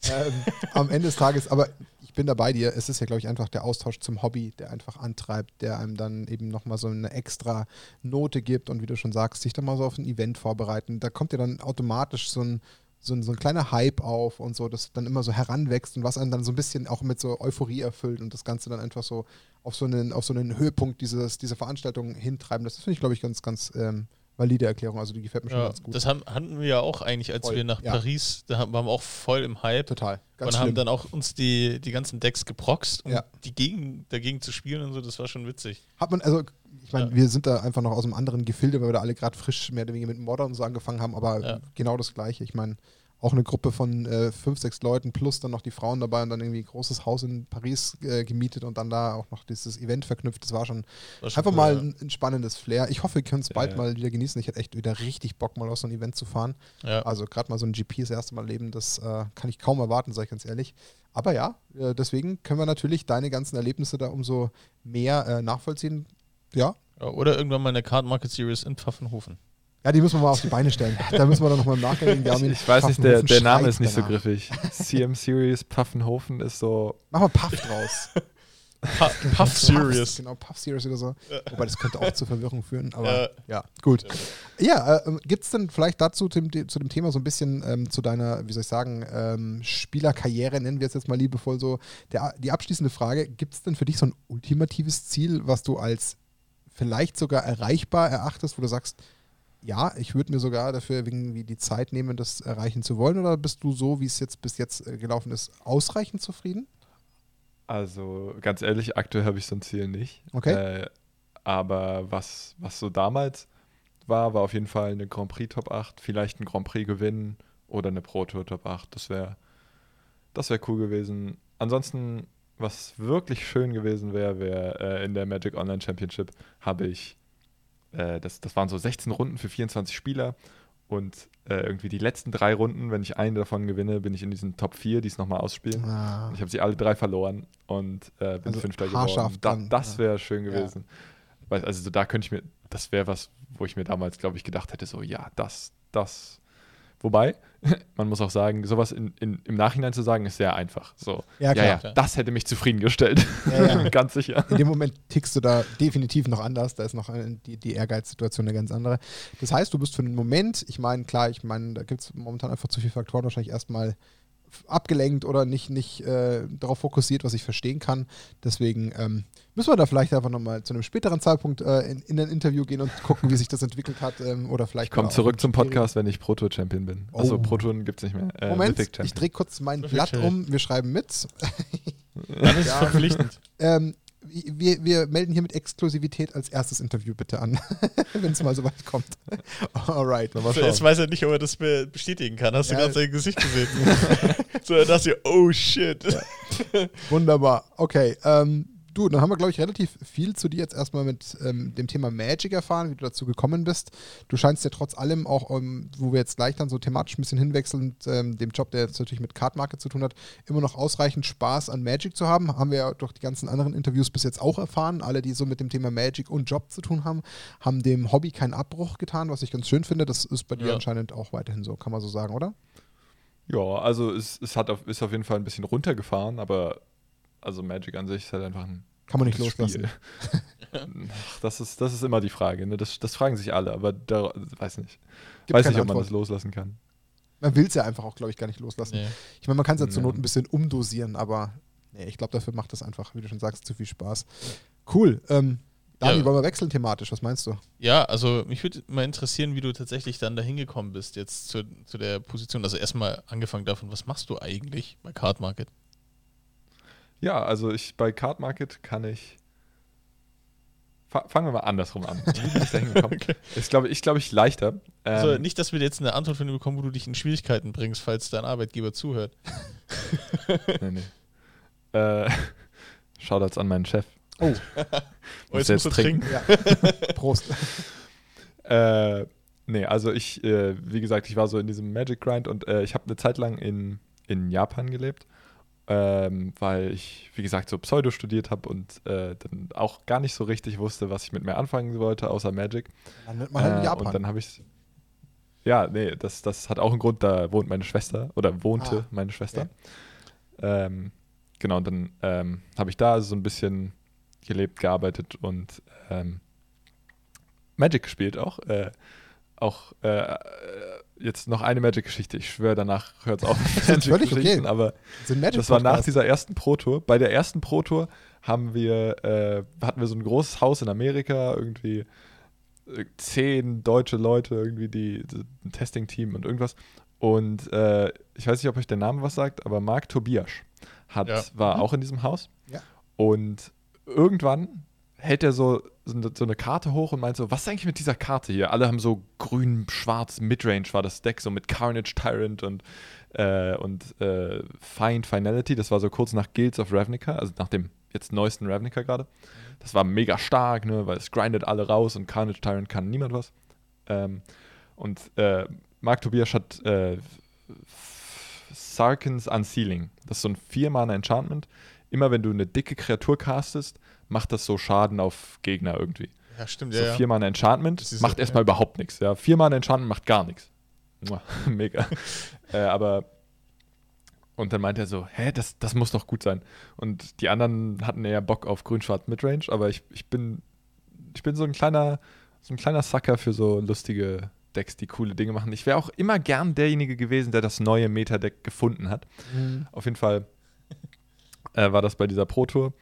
ähm, am Ende des Tages, aber ich bin da bei dir, es ist ja, glaube ich, einfach der Austausch zum Hobby, der einfach antreibt, der einem dann eben nochmal so eine extra Note gibt und wie du schon sagst, sich dann mal so auf ein Event vorbereiten. Da kommt ja dann automatisch so ein, so ein, so ein kleiner Hype auf und so, das dann immer so heranwächst und was einen dann so ein bisschen auch mit so Euphorie erfüllt und das Ganze dann einfach so auf so einen, auf so einen Höhepunkt dieses, dieser Veranstaltung hintreiben. Das finde ich, glaube ich, ganz, ganz ähm, valide Erklärung. Also die gefällt mir schon Ja, ganz gut. das haben, hatten wir ja auch eigentlich, als Voll, wir nach ja. Paris, da haben- waren wir auch voll im Hype Total. Ganz und haben schlimm. dann auch uns die, die ganzen Decks geproxt, um Ja. die gegen, dagegen zu spielen und so, das war schon witzig. Hat man, also, ich meine, wir sind da einfach noch aus einem anderen Gefilde, weil wir da alle gerade frisch mehr oder weniger mit Modern und so angefangen haben, aber genau das Gleiche. Ich meine, auch eine Gruppe von äh, fünf, sechs Leuten plus dann noch die Frauen dabei und dann irgendwie ein großes Haus in Paris äh, gemietet und dann da auch noch dieses Event verknüpft. Das war schon War schon einfach cool, mal ein, ein spannendes Flair. Ich hoffe, wir können es bald Ja. mal wieder genießen. Ich hätte echt wieder richtig Bock, mal auf so ein Event zu fahren. Ja. Also gerade mal so ein GP das erste Mal leben, das äh, kann ich kaum erwarten, sage ich ganz ehrlich. Aber ja, äh, deswegen können wir natürlich deine ganzen Erlebnisse da umso mehr äh, nachvollziehen. Ja, Ja, Oder irgendwann mal eine Card Market Series in Pfaffenhofen. Ja, die müssen wir mal auf die Beine stellen. Da müssen wir dann nochmal im Nachgang ihn- Ich weiß nicht, der, der Name ist nicht so griffig. CM Series Pfaffenhofen ist so. Mach mal Puff draus. Puff, Puff Series. Genau, Puff Series oder so. Wobei das könnte auch zu Verwirrung führen. Aber Ja. ja, gut. Ja, äh, gibt es denn vielleicht dazu dem, de- zu dem Thema so ein bisschen ähm, zu deiner, wie soll ich sagen, ähm, Spielerkarriere, nennen wir es jetzt mal liebevoll so, der, die abschließende Frage, gibt es denn für dich so ein ultimatives Ziel, was du als vielleicht sogar erreichbar erachtest, wo du sagst, ja, ich würde mir sogar dafür irgendwie die Zeit nehmen, das erreichen zu wollen, oder bist du so, wie es jetzt bis jetzt äh, gelaufen ist, ausreichend zufrieden? Also ganz ehrlich, aktuell habe ich so ein Ziel nicht. Okay. Äh, aber was, was so damals war, war auf jeden Fall eine Grand Prix Top 8, vielleicht ein Grand Prix gewinnen oder eine Pro Tour Top 8. Das wäre das wär cool gewesen. Ansonsten, was wirklich schön gewesen wäre, wäre äh, in der Magic Online Championship habe ich, äh, das, das waren so 16 Runden für 24 Spieler und äh, irgendwie die letzten drei Runden, wenn ich eine davon gewinne, bin ich in diesen Top 4, die es nochmal ausspielen. Ah, Ich habe sie alle drei verloren und äh, bin Also Fünfter geworden. Da, das ja. wäre schön Ja. gewesen. Weil, also so da könnte ich mir, das wäre was, wo ich mir damals, glaube ich, gedacht hätte, so ja, das, das. Wobei, man muss auch sagen, sowas in, in, im Nachhinein zu sagen, ist sehr einfach. So, Ja, ja, klar. ja, Klar. das hätte mich zufriedengestellt. Ja, ja. Ganz sicher. in dem Moment tickst du da definitiv noch anders. Da ist noch äh, die, die Ehrgeizsituation eine ganz andere. Das heißt, du bist für den Moment, ich meine, klar, ich meine, da gibt es momentan einfach zu viele Faktoren, wahrscheinlich erstmal abgelenkt oder nicht, nicht äh, darauf fokussiert, was ich verstehen kann. Deswegen ähm, müssen wir da vielleicht einfach nochmal zu einem späteren Zeitpunkt äh, in, in ein Interview gehen und gucken, wie sich das entwickelt hat. Ähm, oder vielleicht Ich komme zurück zum Podcast, wenn ich Pro Tour Champion bin. Oh. Also Pro Touren gibt es nicht mehr. Äh, Moment, ich drehe kurz mein Mythic Blatt um. Wir schreiben mit. Dann ist Ja. verpflichtend. Ähm, wir, wir melden hier mit Exklusivität als erstes Interview bitte an, wenn es mal so weit kommt. Alright. Mal Jetzt schauen. weiß er nicht, ob er das be- bestätigen kann. Hast Ja. du gerade sein Gesicht gesehen? so, er dachte, oh shit. Wunderbar. Okay. Ähm, du, dann haben wir, glaube ich, relativ viel zu dir jetzt erstmal mit ähm, dem Thema Magic erfahren, wie du dazu gekommen bist. Du scheinst ja trotz allem auch, ähm, wo wir jetzt gleich dann so thematisch ein bisschen hinwechseln, ähm, dem Job, der jetzt natürlich mit Card Market zu tun hat, immer noch ausreichend Spaß an Magic zu haben. Haben wir ja durch die ganzen anderen Interviews bis jetzt auch erfahren. Alle, die so mit dem Thema Magic und Job zu tun haben, haben dem Hobby keinen Abbruch getan, was ich ganz schön finde. Das ist bei dir Ja. anscheinend auch weiterhin so, kann man so sagen, oder? Ja, also es, es hat auf, ist auf jeden Fall ein bisschen runtergefahren, aber also Magic an sich ist halt einfach ein Kann man nicht loslassen. Spiel. Ach, das, ist, das ist immer die Frage. Ne? Das, das fragen sich alle, aber da weiß nicht. Gibt weiß nicht, ob man Antwort. das loslassen kann. Man will es ja einfach auch, glaube ich, gar nicht loslassen. Nee. Ich meine, man kann es ja zur. Not ein bisschen umdosieren, aber nee, ich glaube, dafür macht das einfach, wie du schon sagst, zu viel Spaß. Cool. Ähm, Dani, Ja. wollen wir wechseln thematisch? Was meinst du? Ja, also mich würde mal interessieren, wie du tatsächlich dann dahin gekommen bist, jetzt zu, zu der Position. Also erstmal angefangen davon, was machst du eigentlich bei Card Market? Ja, also ich bei Card Market kann ich fa fangen wir mal andersrum an. Wie bin ich da hingekommen? okay. Ist, glaube ich, glaube ich, leichter. Also nicht, dass wir jetzt eine Antwort von dir bekommen, wo du dich in Schwierigkeiten bringst, falls dein Arbeitgeber zuhört. nee, nee. Äh, Shoutouts an meinen Chef. Oh. oh jetzt, jetzt musst trinken. trinken. Ja. Prost. äh, nee, also ich, äh, wie gesagt, ich war so in diesem Magic Grind und äh, ich habe eine Zeit lang in, in Japan gelebt ähm, weil ich, wie gesagt, so Pseudo studiert habe und äh, dann auch gar nicht so richtig wusste, was ich mit mir anfangen wollte, außer Magic. Dann nennt man halt in Japan. Und dann habe ich ja, nee, das, das hat auch einen Grund, da wohnt meine Schwester oder wohnte ah, meine Schwester. Okay. Ähm, genau, und dann ähm, habe ich da so ein bisschen gelebt, gearbeitet und ähm, Magic gespielt auch. Äh, auch äh, jetzt noch eine Magic-Geschichte. Ich schwöre, danach hört es auf. das völlig okay. Aber das war nach dieser ersten Pro-Tour. Bei der ersten Pro-Tour haben wir, äh, hatten wir so ein großes Haus in Amerika, irgendwie äh, zehn deutsche Leute, irgendwie die, die ein Testing-Team und irgendwas. Und äh, ich weiß nicht, ob euch der Name was sagt, aber Marc Tobias hat, ja. war mhm. auch in diesem Haus. Ja. Und irgendwann hält er so, so eine Karte hoch und meint so, was ist eigentlich mit dieser Karte hier? Alle haben so grün, schwarz, Midrange war das Deck, so mit Carnage Tyrant und, äh, und äh, Find Finality. Das war so kurz nach Guilds of Ravnica, also nach dem jetzt neuesten Ravnica gerade. Das war mega stark, ne, weil es grindet alle raus und Carnage Tyrant kann niemand was. Ähm, und äh, Mark Tobias hat äh, Sarkins Unsealing. Das ist so ein 4-Mana-Enchantment. Immer wenn du eine dicke Kreatur castest, macht das so Schaden auf Gegner irgendwie. Ja, stimmt, so ja. Viermal ein Enchantment macht so, erstmal ja. überhaupt nichts. Ja. Viermal ein Enchantment macht gar nichts. Mega. äh, aber und dann meint er so, hä, das, das muss doch gut sein. Und die anderen hatten eher Bock auf grün-schwarz Midrange, aber ich, ich bin ich bin so ein kleiner so ein kleiner Sucker für so lustige Decks, die coole Dinge machen. Ich wäre auch immer gern derjenige gewesen, der das neue Meta-Deck gefunden hat. Mhm. Auf jeden Fall äh, war das bei dieser Pro-Tour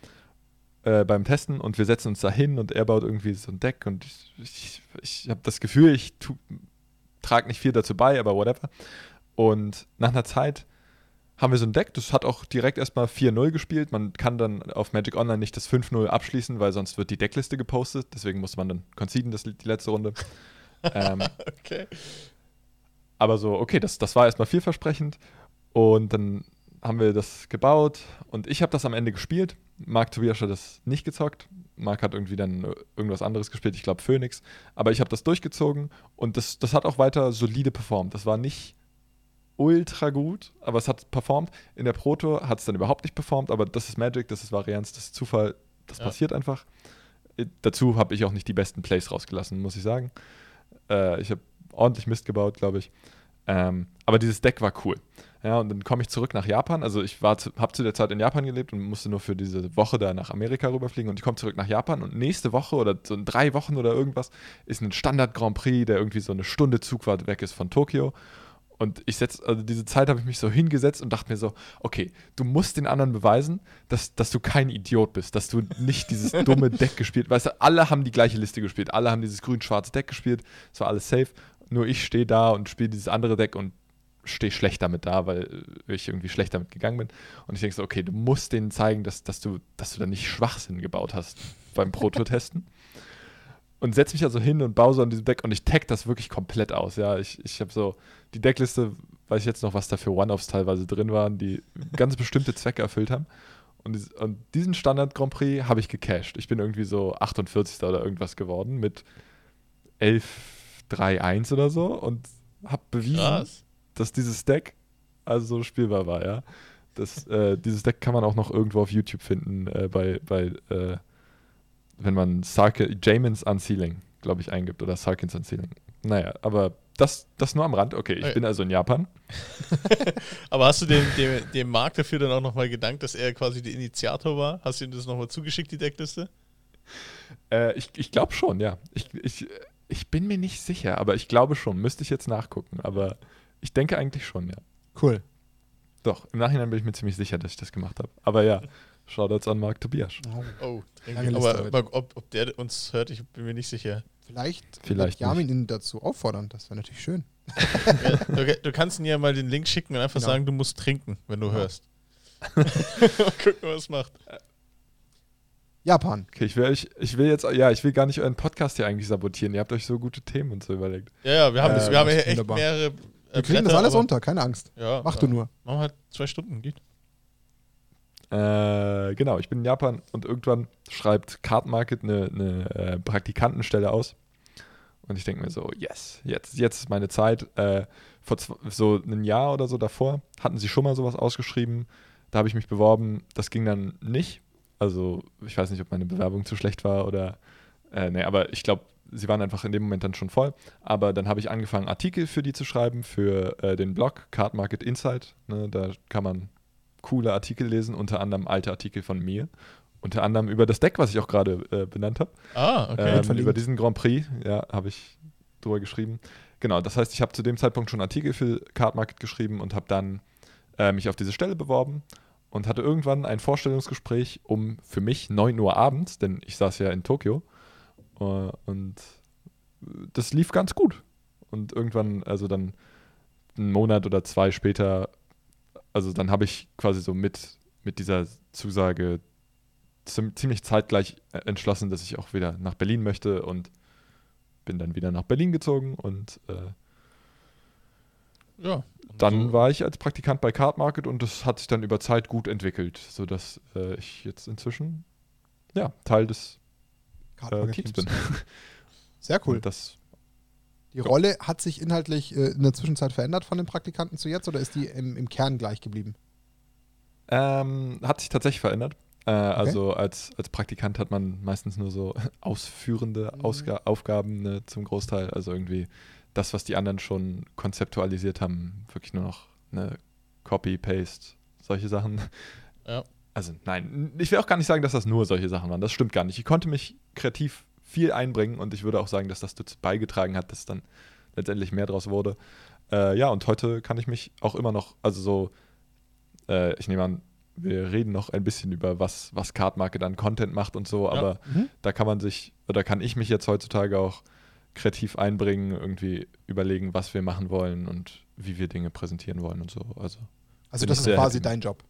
äh, beim Testen und wir setzen uns da hin und er baut irgendwie so ein Deck und ich, ich, ich habe das Gefühl, ich trage nicht viel dazu bei, aber whatever. Und nach einer Zeit haben wir so ein Deck, das hat auch direkt erstmal 4-0 gespielt. Man kann dann auf Magic Online nicht das 5-0 abschließen, weil sonst wird die Deckliste gepostet. Deswegen muss man dann conceden, das, die letzte Runde. ähm, okay. Aber so, okay, das, das war erstmal vielversprechend. Und dann haben wir das gebaut und ich habe das am Ende gespielt. Marc Tobias hat das nicht gezockt. Marc hat irgendwie dann irgendwas anderes gespielt, ich glaube Phoenix. Aber ich habe das durchgezogen und das, das hat auch weiter solide performt. Das war nicht ultra gut, aber es hat performt. In der Pro Tour hat es dann überhaupt nicht performt, aber das ist Magic, das ist Varianz, das ist Zufall, das ja. passiert einfach. Äh, dazu habe ich auch nicht die besten Plays rausgelassen, muss ich sagen. Äh, ich habe ordentlich Mist gebaut, glaube ich. Ähm, aber dieses Deck war cool. Ja, und dann komme ich zurück nach Japan. Also ich habe zu der Zeit in Japan gelebt und musste nur für diese Woche da nach Amerika rüberfliegen. Und ich komme zurück nach Japan und nächste Woche oder so in drei Wochen oder irgendwas ist ein Standard Grand Prix, der irgendwie so eine Stunde Zugfahrt weg ist von Tokio. Und ich setze, also diese Zeit habe ich mich so hingesetzt und dachte mir so, okay, du musst den anderen beweisen, dass, dass du kein Idiot bist, dass du nicht dieses dumme Deck gespielt Weißt du, alle haben die gleiche Liste gespielt, alle haben dieses grün-schwarze Deck gespielt, es war alles safe. Nur ich stehe da und spiele dieses andere Deck und stehe schlecht damit da, weil ich irgendwie schlecht damit gegangen bin. Und ich denke so, okay, du musst denen zeigen, dass, dass, du, dass du da nicht Schwachsinn gebaut hast beim Prototesten. und setze mich also hin und baue so an diesem Deck und ich tag das wirklich komplett aus. Ja, ich, ich habe so die Deckliste, weiß ich jetzt noch, was da für One-Offs teilweise drin waren, die ganz bestimmte Zwecke erfüllt haben. Und, und diesen Standard Grand Prix habe ich gecached. Ich bin irgendwie so 48. oder irgendwas geworden mit 11-3-1 oder so und habe bewiesen, Krass dass dieses Deck also spielbar war, ja. Das, äh, dieses Deck kann man auch noch irgendwo auf YouTube finden, äh, bei, bei äh, wenn man Sark Jamins Unsealing, glaube ich, eingibt oder Sarkins Unsealing. Naja, aber das, das nur am Rand. Okay, ich bin also in Japan. aber hast du dem, dem, dem Marc dafür dann auch nochmal gedankt, dass er quasi der Initiator war? Hast du ihm das nochmal zugeschickt, die Deckliste? Äh, ich ich glaube schon, ja. Ich, ich, ich bin mir nicht sicher, aber ich glaube schon. Müsste ich jetzt nachgucken, aber ich denke eigentlich schon, ja. Cool. Doch, im Nachhinein bin ich mir ziemlich sicher, dass ich das gemacht habe. Aber ja, Shoutouts an Marc Tobias. Oh, oh aber, aber ob, ob, der uns hört, ich bin mir nicht sicher. Vielleicht, Vielleicht Jamin ihn dazu auffordern, das wäre natürlich schön. ja, du, du, kannst ihm ja mal den Link schicken und einfach genau. sagen, du musst trinken, wenn du ja. hörst. mal gucken, was macht. Japan. Okay, ich will, ich, ich will jetzt, ja, ich will gar nicht euren Podcast hier eigentlich sabotieren. Ihr habt euch so gute Themen und so überlegt. Ja, ja, wir haben, Äh, das, wir haben echt wunderbar. mehrere. Äh, Wir kriegen das Blätter, alles aber- unter, keine Angst. Ja, Mach ja. du nur. Machen wir halt zwei Stunden, geht. Äh, genau, ich bin in Japan und irgendwann schreibt Card Market eine, eine äh, Praktikantenstelle aus. Und ich denke mir so, yes, jetzt, jetzt ist meine Zeit. Äh, vor so ein Jahr oder so davor hatten sie schon mal sowas ausgeschrieben. Da habe ich mich beworben. Das ging dann nicht. Also, ich weiß nicht, ob meine Bewerbung zu schlecht war oder. Äh, nee, aber ich glaube, sie waren einfach in dem Moment dann schon voll. Aber dann habe ich angefangen, Artikel für die zu schreiben, für äh, den Blog Card Market Insight. Ne, da kann man coole Artikel lesen, unter anderem alte Artikel von mir. Unter anderem über das Deck, was ich auch gerade äh, benannt habe. Ah, okay. Ähm, über diesen Grand Prix, ja, habe ich drüber geschrieben. Genau, das heißt, ich habe zu dem Zeitpunkt schon Artikel für Card Market geschrieben und habe dann äh, mich auf diese Stelle beworben und hatte irgendwann ein Vorstellungsgespräch um für mich 9 Uhr abends, denn ich saß ja in Tokio und das lief ganz gut. Und irgendwann, also dann einen Monat oder zwei später, also dann habe ich quasi so mit, mit dieser Zusage ziem- ziemlich zeitgleich äh, entschlossen, dass ich auch wieder nach Berlin möchte und bin dann wieder nach Berlin gezogen und äh, ja. Und dann so- war ich als Praktikant bei Card Market und das hat sich dann über Zeit gut entwickelt, sodass äh, ich jetzt inzwischen ja, Teil des äh, Kartenmarket Teams bin. Sehr cool. Und das, Die Rolle hat sich inhaltlich äh, in der Zwischenzeit verändert von den Praktikanten zu jetzt oder ist die im, im Kern gleich geblieben? ähm, hat sich tatsächlich verändert. Äh, Also als, als Praktikant hat man meistens nur so ausführende Mhm. Ausga Aufgaben ne, zum Großteil. Also irgendwie das, was die anderen schon konzeptualisiert haben, wirklich nur noch eine Copy, Paste, solche Sachen. Ja. Also nein, ich will auch gar nicht sagen, dass das nur solche Sachen waren. Das stimmt gar nicht. Ich konnte mich kreativ viel einbringen und ich würde auch sagen, dass das dazu beigetragen hat, dass dann letztendlich mehr draus wurde. Äh, ja, und heute kann ich mich auch immer noch, also so, äh, ich nehme an, wir reden noch ein bisschen über was, was Card Market an Content macht und so, Ja. aber Mhm. da kann man sich, oder kann ich mich jetzt heutzutage auch kreativ einbringen, irgendwie überlegen, was wir machen wollen und wie wir Dinge präsentieren wollen und so. Also Also das ist quasi happy dein Job.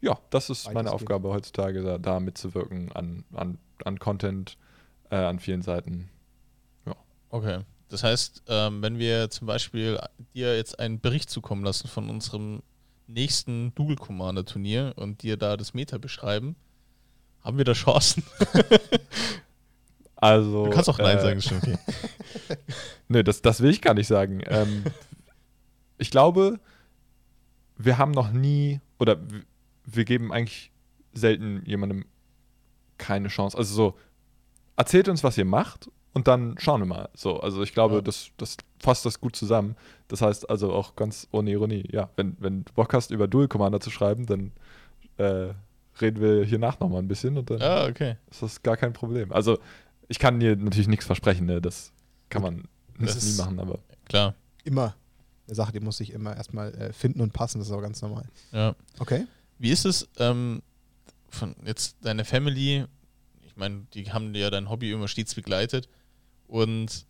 Ja, das ist meine. Aufgabe heutzutage, da, da mitzuwirken an, an, an Content, äh, an vielen Seiten. Okay. Das heißt, ähm, wenn wir zum Beispiel dir jetzt einen Bericht zukommen lassen von unserem nächsten Dual Commander Turnier und dir da das Meta beschreiben, haben wir da Chancen? Also, Du kannst auch Nein äh, sagen, schon okay. Nee, das, das will ich gar nicht sagen. ähm, ich glaube, wir haben noch nie, oder wir geben eigentlich selten jemandem keine Chance. Also so, erzählt uns, was ihr macht und dann schauen wir mal. So, also ich glaube, Ja. das, das fasst das gut zusammen. Das heißt also auch ganz ohne Ironie, ja, wenn, wenn du Bock hast, über Dual Commander zu schreiben, dann äh, reden wir hier nach nochmal ein bisschen und dann Ja, okay. ist das gar kein Problem. Also ich kann dir natürlich nichts versprechen, ne? das kann man Das nie ist- machen, aber Klar. Immer. Eine Sache, die muss sich immer erstmal äh, finden und passen, das ist aber ganz normal. Ja. Okay. Wie ist es ähm, von jetzt deine Family? Ich meine, die haben ja dein Hobby immer stets begleitet und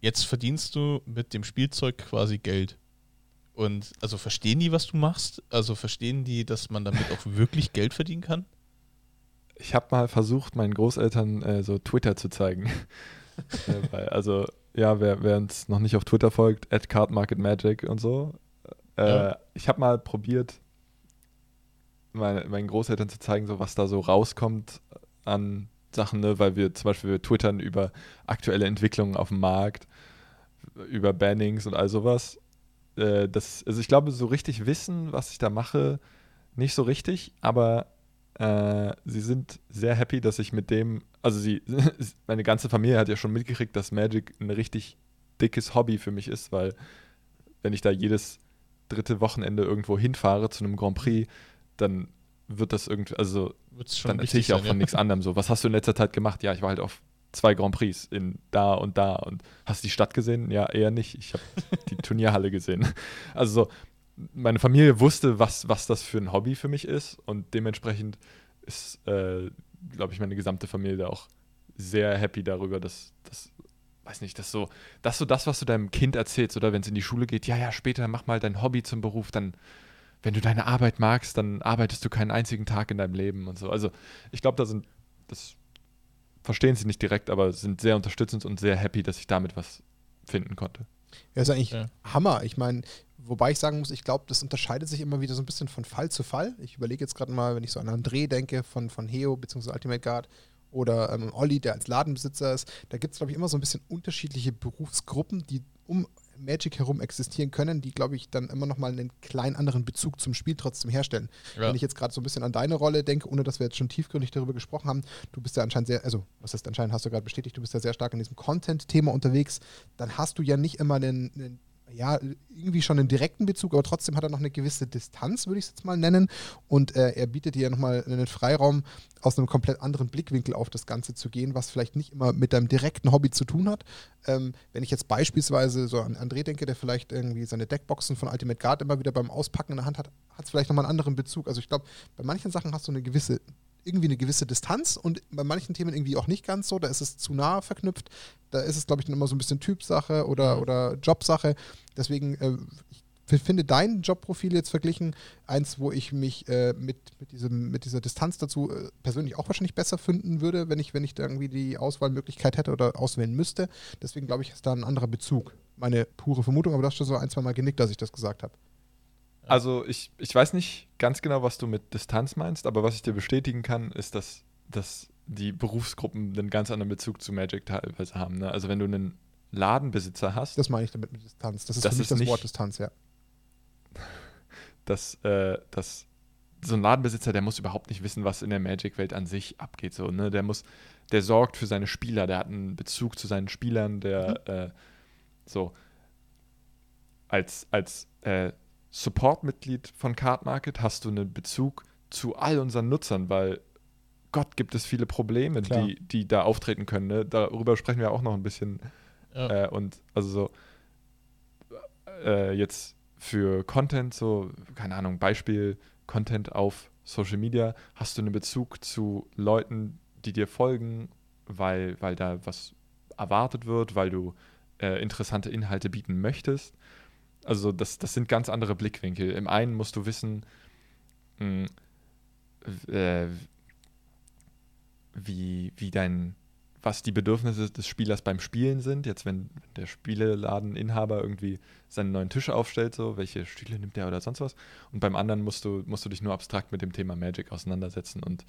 jetzt verdienst du mit dem Spielzeug quasi Geld. Und also verstehen die, was du machst? Also verstehen die, dass man damit auch wirklich Geld verdienen kann? ich habe mal versucht, meinen Großeltern äh, so Twitter zu zeigen. äh, also, ja, wer, wer uns noch nicht auf Twitter folgt, at cardmarketmagic und so. Äh, Ja. Ich habe mal probiert, meine, meinen Großeltern zu zeigen, so was da so rauskommt an Sachen, ne? weil wir zum Beispiel wir twittern über aktuelle Entwicklungen auf dem Markt, über Bannings und all sowas. Äh, das, also ich glaube, so richtig wissen, was ich da mache, nicht so richtig, aber äh, sie sind sehr happy, dass ich mit dem, also sie, meine ganze Familie hat ja schon mitgekriegt, dass Magic ein richtig dickes Hobby für mich ist, weil wenn ich da jedes dritte Wochenende irgendwo hinfahre zu einem Grand Prix, dann wird das irgendwie, also dann erzähle ich auch sein, von ja? nichts anderem so. Was hast du in letzter Zeit gemacht? Ja, ich war halt auf zwei Grand Prix in da und da und hast die Stadt gesehen? Ja, eher nicht. Ich habe die Turnierhalle gesehen. Also so, meine Familie wusste, was, was das für ein Hobby für mich ist und dementsprechend ist, äh, glaube ich, meine gesamte Familie da auch sehr happy darüber, dass das weiß nicht, das so, das so das, was du deinem Kind erzählst oder wenn es in die Schule geht, ja, ja, später mach mal dein Hobby zum Beruf, dann wenn du deine Arbeit magst, dann arbeitest du keinen einzigen Tag in deinem Leben und so. Also ich glaube, da sind, das verstehen sie nicht direkt, aber sind sehr unterstützend und sehr happy, dass ich damit was finden konnte. Ja, ist eigentlich Ja. Hammer. Ich meine, wobei ich sagen muss, ich glaube, das unterscheidet sich immer wieder so ein bisschen von Fall zu Fall. Ich überlege jetzt gerade mal, wenn ich so an André denke von, von Heo bzw. Ultimate Guard oder ähm, Olli, der als Ladenbesitzer ist, da gibt es, glaube ich, immer so ein bisschen unterschiedliche Berufsgruppen, die um Magic herum existieren können, die, glaube ich, dann immer nochmal einen kleinen anderen Bezug zum Spiel trotzdem herstellen. Ja. Wenn ich jetzt gerade so ein bisschen an deine Rolle denke, ohne dass wir jetzt schon tiefgründig darüber gesprochen haben, du bist ja anscheinend sehr, also was heißt anscheinend, hast du gerade bestätigt, du bist ja sehr stark in diesem Content-Thema unterwegs, dann hast du ja nicht immer einen, einen ja, irgendwie schon einen direkten Bezug, aber trotzdem hat er noch eine gewisse Distanz, würde ich es jetzt mal nennen. Und äh, er bietet dir ja nochmal einen Freiraum, aus einem komplett anderen Blickwinkel auf das Ganze zu gehen, was vielleicht nicht immer mit deinem direkten Hobby zu tun hat. Ähm, wenn ich jetzt beispielsweise so an André denke, der vielleicht irgendwie seine Deckboxen von Ultimate Guard immer wieder beim Auspacken in der Hand hat, hat es vielleicht nochmal einen anderen Bezug. Also ich glaube, bei manchen Sachen hast du eine gewisse irgendwie eine gewisse Distanz und bei manchen Themen irgendwie auch nicht ganz so. Da ist es zu nah verknüpft. Da ist es, glaube ich, dann immer so ein bisschen Typsache oder, Mhm. oder Jobsache. Deswegen, äh, ich finde dein Jobprofil jetzt verglichen eins, wo ich mich äh, mit, mit, diesem, mit dieser Distanz dazu äh, persönlich auch wahrscheinlich besser finden würde, wenn ich, wenn ich da irgendwie die Auswahlmöglichkeit hätte oder auswählen müsste. Deswegen glaube ich, ist da ein anderer Bezug. Meine pure Vermutung, aber du hast schon so ein, zwei Mal genickt, dass ich das gesagt habe. Also ich, ich weiß nicht ganz genau, was du mit Distanz meinst, aber was ich dir bestätigen kann, ist, dass, dass die Berufsgruppen einen ganz anderen Bezug zu Magic teilweise haben. Ne? Also wenn du einen Ladenbesitzer hast, Das meine ich damit mit Distanz. Das ist Das für mich ist das nicht- Wort Distanz, ja. dass, äh, dass so ein Ladenbesitzer, der muss überhaupt nicht wissen, was in der Magic-Welt an sich abgeht. So, ne? Der muss, der sorgt für seine Spieler, der hat einen Bezug zu seinen Spielern, der äh, so als, als äh, Support-Mitglied von Card Market hast du einen Bezug zu all unseren Nutzern, weil Gott gibt es viele Probleme, Klar. die, die da auftreten können. Ne? Darüber sprechen wir auch noch ein bisschen Ja. äh, und also so äh, jetzt für Content, so, keine Ahnung, Beispiel Content auf Social Media, hast du einen Bezug zu Leuten, die dir folgen, weil, weil da was erwartet wird, weil du äh, interessante Inhalte bieten möchtest. Also das, das sind ganz andere Blickwinkel. Im einen musst du wissen, mh, äh, wie, wie dein, was die Bedürfnisse des Spielers beim Spielen sind. Jetzt, wenn der Spieleladeninhaber irgendwie seinen neuen Tisch aufstellt, so, welche Stühle nimmt er oder sonst was. Und beim anderen musst du, musst du dich nur abstrakt mit dem Thema Magic auseinandersetzen und,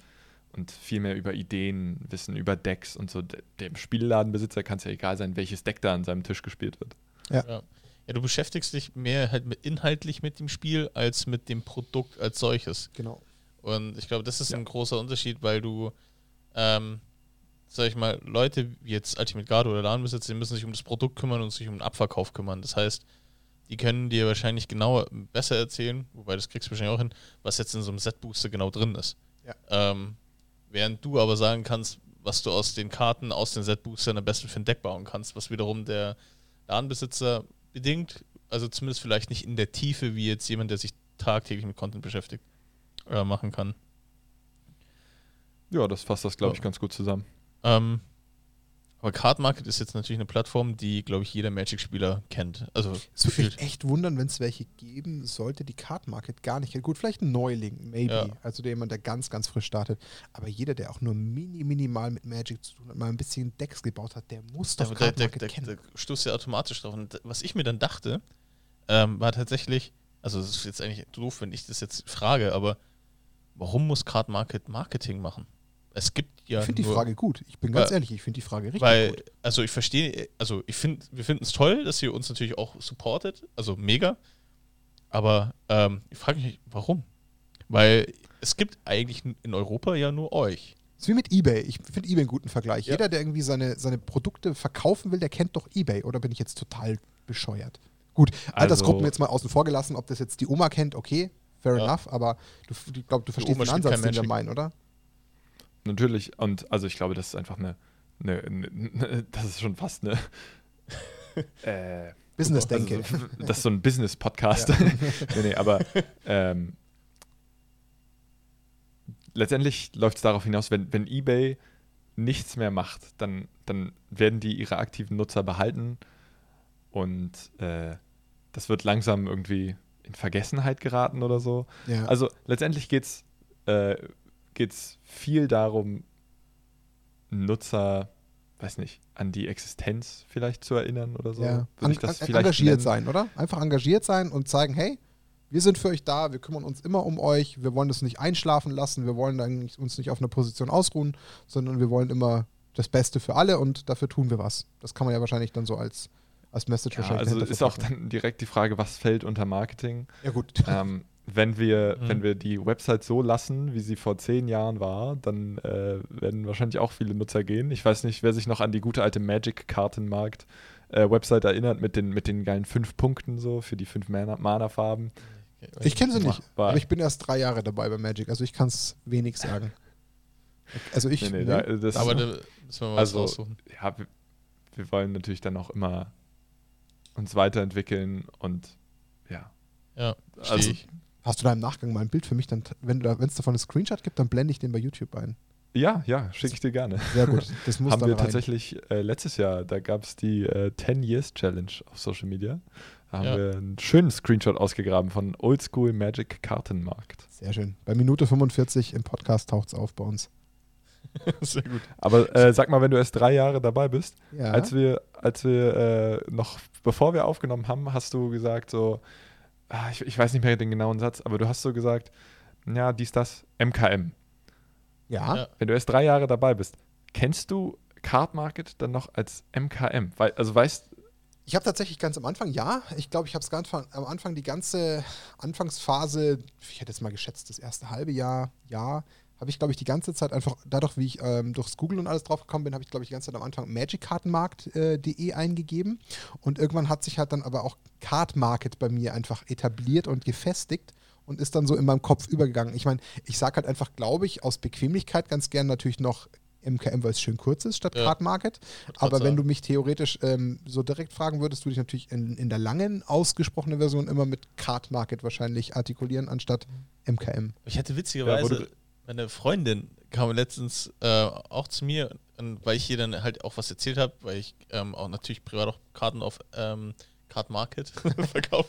und viel mehr über Ideen wissen, über Decks und so. De- Dem Spielladenbesitzer kann es ja egal sein, welches Deck da an seinem Tisch gespielt wird. Ja. ja, du beschäftigst dich mehr halt mit, inhaltlich mit dem Spiel als mit dem Produkt als solches. Genau. Und ich glaube, das ist Ja. ein großer Unterschied, weil du, ähm, sag ich mal, Leute wie jetzt Ultimate Guard oder Ladenbesitzer, die müssen sich um das Produkt kümmern und sich um den Abverkauf kümmern. Das heißt, die können dir wahrscheinlich genauer besser erzählen, wobei das kriegst du wahrscheinlich auch hin, was jetzt in so einem Set-Booster genau drin ist. Ja. Ähm, während du aber sagen kannst, was du aus den Karten, aus den Set-Boostern am besten für ein Deck bauen kannst, was wiederum der Ladenbesitzer bedingt, also zumindest vielleicht nicht in der Tiefe, wie jetzt jemand, der sich tagtäglich mit Content beschäftigt, äh, machen kann. Ja, das fasst das, glaube ich, ganz gut zusammen. Ähm, aber Card Market ist jetzt natürlich eine Plattform, die, glaube ich, jeder Magic-Spieler kennt. Also Es würde mich echt wundern, wenn es welche geben sollte, die Card Market gar nicht kennt. Gut, vielleicht ein Neuling, maybe. Ja. Also der jemand, der ganz, ganz frisch startet. Aber jeder, der auch nur mini, minimal mit Magic zu tun hat, mal ein bisschen Decks gebaut hat, der muss Ja, doch der, Card der, Market der, kennen. der stoßt ja automatisch drauf. Und was ich mir dann dachte, ähm, war tatsächlich, also es ist jetzt eigentlich doof, wenn ich das jetzt frage, aber warum muss Card Market Marketing machen? Es gibt ja ich finde die Frage gut. Ich bin ganz Weil- ehrlich, ich finde die Frage richtig Weil, gut. also ich verstehe, also ich finde, wir finden es toll, dass ihr uns natürlich auch supportet, also mega. Aber ähm, ich frage mich, warum? Weil es gibt eigentlich in Europa ja nur euch. Es ist wie mit Ebay. Ich finde Ebay einen guten Vergleich. Ja. Jeder, der irgendwie seine, seine Produkte verkaufen will, der kennt doch Ebay. Oder bin ich jetzt total bescheuert? Gut, Altersgruppen Also- jetzt mal außen vor gelassen, ob das jetzt die Oma kennt, okay, fair Ja. enough, aber du, ich glaube, du verstehst den Ansatz, den wir meinen, oder? Natürlich, und also ich glaube, das ist einfach eine, eine, eine das ist schon fast eine äh, Business-Denke. Also, so- das ist so ein Business-Podcast. nee, nee, aber ähm, letztendlich läuft es darauf hinaus, wenn, wenn eBay nichts mehr macht, dann, dann werden die ihre aktiven Nutzer behalten und äh, das wird langsam irgendwie in Vergessenheit geraten oder so. Ja. Also letztendlich geht es äh, geht's viel darum, Nutzer, weiß nicht, an die Existenz vielleicht zu erinnern oder so. ja. An, an, vielleicht engagiert nennen. sein, oder? Einfach engagiert sein und zeigen, hey, wir sind für euch da, wir kümmern uns immer um euch, wir wollen das nicht einschlafen lassen, wir wollen uns nicht auf einer Position ausruhen, sondern wir wollen immer das Beste für alle und dafür tun wir was. Das kann man ja wahrscheinlich dann so als, als Message Ja, wahrscheinlich also ist auch dann direkt die Frage, was fällt unter Marketing? Ja gut. ähm, wenn, wir, Mhm. wenn wir die Website so lassen, wie sie vor zehn Jahren war, dann äh, werden wahrscheinlich auch viele Nutzer gehen. Ich weiß nicht, wer sich noch an die gute alte Magic-Kartenmarkt äh, Website erinnert mit den, mit den geilen fünf Punkten so für die fünf Mana- Mana-Farben. Ich kenne sie nicht, aber ich bin erst drei Jahre dabei bei Magic, also ich kann es wenig sagen. Also ich, Nee, nee, nee. da, das, Aber da müssen wir mal was Also- raussuchen. ja, wir, wir wollen natürlich dann auch immer uns weiterentwickeln und ja. Ja, Also- also, ich. Hast du da im Nachgang mal ein Bild für mich, dann, wenn es davon einen Screenshot gibt, dann blende ich den bei YouTube ein. Ja, ja, schicke ich dir gerne. Sehr gut, das muss haben dann wir rein. tatsächlich äh, letztes Jahr, da gab es die äh, 10 Years Challenge auf Social Media. Da haben Ja. wir einen schönen Screenshot ausgegraben von Oldschool Magic Kartenmarkt. Sehr schön. Bei Minute 45 im Podcast taucht es auf bei uns. Sehr gut. Aber äh, sag mal, wenn du erst drei Jahre dabei bist, Ja. als wir, als wir äh, noch, bevor wir aufgenommen haben, hast du gesagt so, ich, ich weiß nicht mehr den genauen Satz, aber du hast so gesagt, ja, dies, das, MKM. ja. Ja. Wenn du erst drei Jahre dabei bist, kennst du Card Market dann noch als MKM? Weil, also weißt, Ich habe tatsächlich ganz am Anfang, ja, ich glaube, ich habe es am Anfang die ganze Anfangsphase, ich hätte jetzt mal geschätzt, das erste halbe Jahr, ja, habe ich, glaube ich, die ganze Zeit einfach, dadurch, wie ich ähm, durchs Google und alles drauf gekommen bin, habe ich, glaube ich, die ganze Zeit am Anfang magickartenmarkt.de eingegeben. Und irgendwann hat sich halt dann aber auch Card Market bei mir einfach etabliert und gefestigt und ist dann so in meinem Kopf übergegangen. Ich meine, ich sage halt einfach, glaube ich, aus Bequemlichkeit ganz gern natürlich noch MKM, weil es schön kurz ist, statt Ja. Card Market. Aber wenn du mich theoretisch ähm, so direkt fragen würdest, würde ich natürlich in, in der langen, ausgesprochenen Version immer mit Card Market wahrscheinlich artikulieren, anstatt MKM. Ich hatte Ja, witzigerweise, du- meine Freundin kam letztens äh, auch zu mir, und weil ich ihr dann halt auch was erzählt habe, weil ich ähm, auch natürlich privat auch Karten auf ähm, Card Market verkaufe.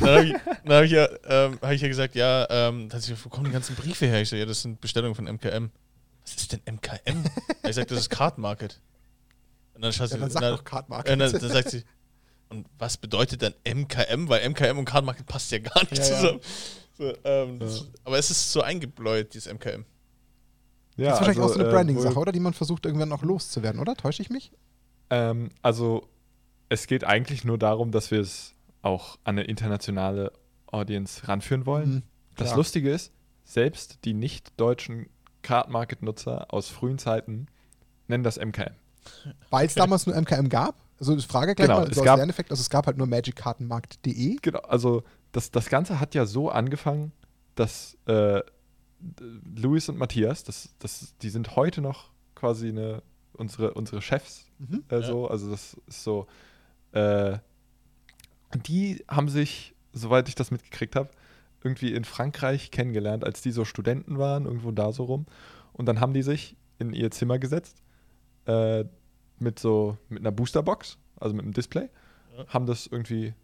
dann habe ich, dann hab ich, ja, ähm, hab ich ja gesagt, ja, ähm, da hat sie, wo kommen die ganzen Briefe her? Ich so, ja, das sind Bestellungen von MKM. Was ist denn MKM? ich sag, das ist Card Market. Und dann schaut sie, Ja, dann sag na- doch Card und dann, Market. dann sagt sie, und was bedeutet dann MKM? Weil MKM und Card Market passt ja gar nicht Ja, ja. zusammen. So, ähm, das, Aber es ist so eingebläut, dieses MKM. ja, das ist wahrscheinlich auch so eine äh, Branding-Sache, wo- oder? Die man versucht, irgendwann noch loszuwerden, oder? Täusche ich mich? Ähm, also, es geht eigentlich nur darum, dass wir es auch an eine internationale Audience ranführen wollen. Mhm, Das. Lustige ist, selbst die nicht-deutschen Card Market-Nutzer aus frühen Zeiten nennen das MKM. Weil es damals nur MKM gab? Also die Frage gleich Genau, mal, es gab- Lerneffekt, also es gab halt nur magickartenmarkt.de. Genau, also das, das Ganze hat ja so angefangen, dass äh, Luis und Matthias, das, das, die sind heute noch quasi eine, unsere, unsere Chefs Mhm. äh, Ja. so. Also das ist so. Äh, die haben sich, soweit ich das mitgekriegt habe, irgendwie in Frankreich kennengelernt, als die so Studenten waren, irgendwo da so rum. Und dann haben die sich in ihr Zimmer gesetzt äh, mit so mit einer Boosterbox, also mit einem Display, Ja. haben das irgendwie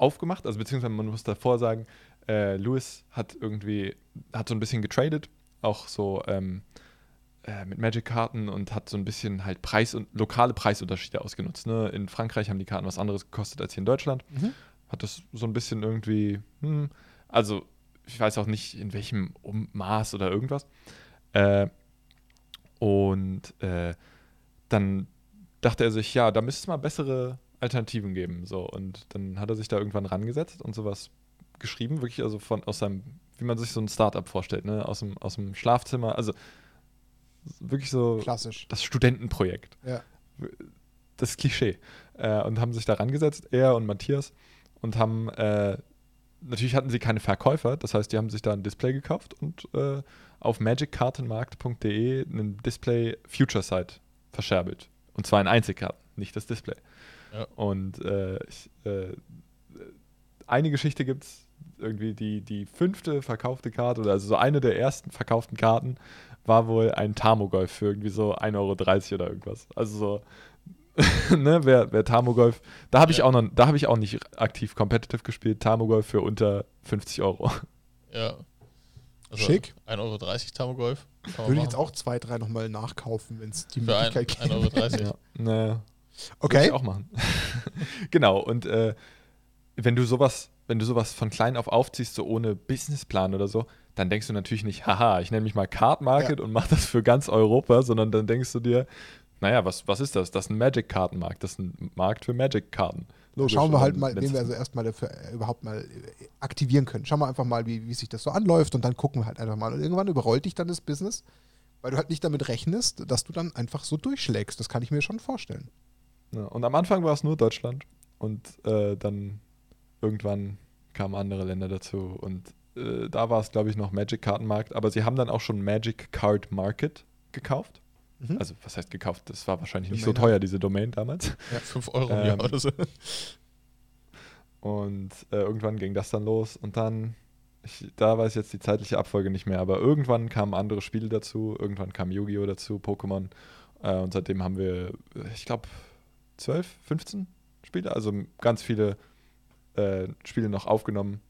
aufgemacht, also beziehungsweise man muss davor sagen, äh, Louis hat irgendwie, hat so ein bisschen getradet, auch so ähm, äh, mit Magic-Karten und hat so ein bisschen halt Preis- und lokale Preisunterschiede ausgenutzt. Ne? In Frankreich haben die Karten was anderes gekostet als hier in Deutschland. Mhm. Hat das so ein bisschen irgendwie, hm, also ich weiß auch nicht in welchem um Maß oder irgendwas. Äh, und äh, dann dachte er sich, ja, da müsste es mal bessere Alternativen geben. So. Und dann hat er sich da irgendwann rangesetzt und sowas geschrieben, wirklich also von aus seinem, wie man sich so ein Startup vorstellt, ne? Aus dem, aus dem Schlafzimmer. Also wirklich so Klassisch. das Studentenprojekt. Ja. Das Klischee. Äh, und haben sich da rangesetzt, er und Matthias, und haben, äh, natürlich hatten sie keine Verkäufer, das heißt, die haben sich da ein Display gekauft und äh, auf magickartenmarkt.de einen Display Future Site verscherbelt. Und zwar in Einzelkarten, nicht das Display. Ja. Und äh, ich, äh, eine Geschichte gibt es, irgendwie die, die fünfte verkaufte Karte, oder also so eine der ersten verkauften Karten, war wohl ein Thermogolf für irgendwie so 1,30 Euro oder irgendwas. Also so ne, wer, wer Tamogolf, da habe ich Ja. auch noch, da habe ich auch nicht aktiv competitive gespielt, Tamogolf für unter 50 Euro. Ja. Also Schick. 1,30 Euro Tamogolf. Würde ich jetzt auch zwei, drei nochmal nachkaufen, wenn es die Für ein- Möglichkeit 1,30 gibt. Euro. Ja, naja, Würde Okay. ich auch machen. genau, und äh, wenn du sowas, wenn du sowas von klein auf aufziehst, so ohne Businessplan oder so, dann denkst du natürlich nicht, haha, ich nenne mich mal Card Market und mache das für ganz Europa, sondern dann denkst du dir, naja, was, was ist das? Das ist ein Magic-Kartenmarkt, das ist ein Markt für Magic-Karten. Schauen wir halt mal, wen wir also erstmal dafür äh, überhaupt mal äh, aktivieren können. Schauen wir einfach mal, wie, wie sich das so anläuft und dann gucken wir halt einfach mal. Und irgendwann überrollt dich dann das Business, weil du halt nicht damit rechnest, dass du dann einfach so durchschlägst. Das kann ich mir schon vorstellen. Ja, und am Anfang war es nur Deutschland und äh, dann irgendwann kamen andere Länder dazu und äh, da war es, glaube ich, noch Magic Kartenmarkt, aber sie haben dann auch schon Magic Card Market gekauft. Mhm. Also, was heißt gekauft? Das war wahrscheinlich nicht Domain so teuer, diese Domain damals. Ja, 5 Euro im Ähm, Jahr oder so. Und äh, irgendwann ging das dann los und dann, ich, da weiß jetzt die zeitliche Abfolge nicht mehr, aber irgendwann kamen andere Spiele dazu, irgendwann kam Yu-Gi-Oh! dazu, Pokémon äh, und seitdem haben wir, ich glaube, 12, 15 Spiele, also ganz viele äh, Spiele noch aufgenommen.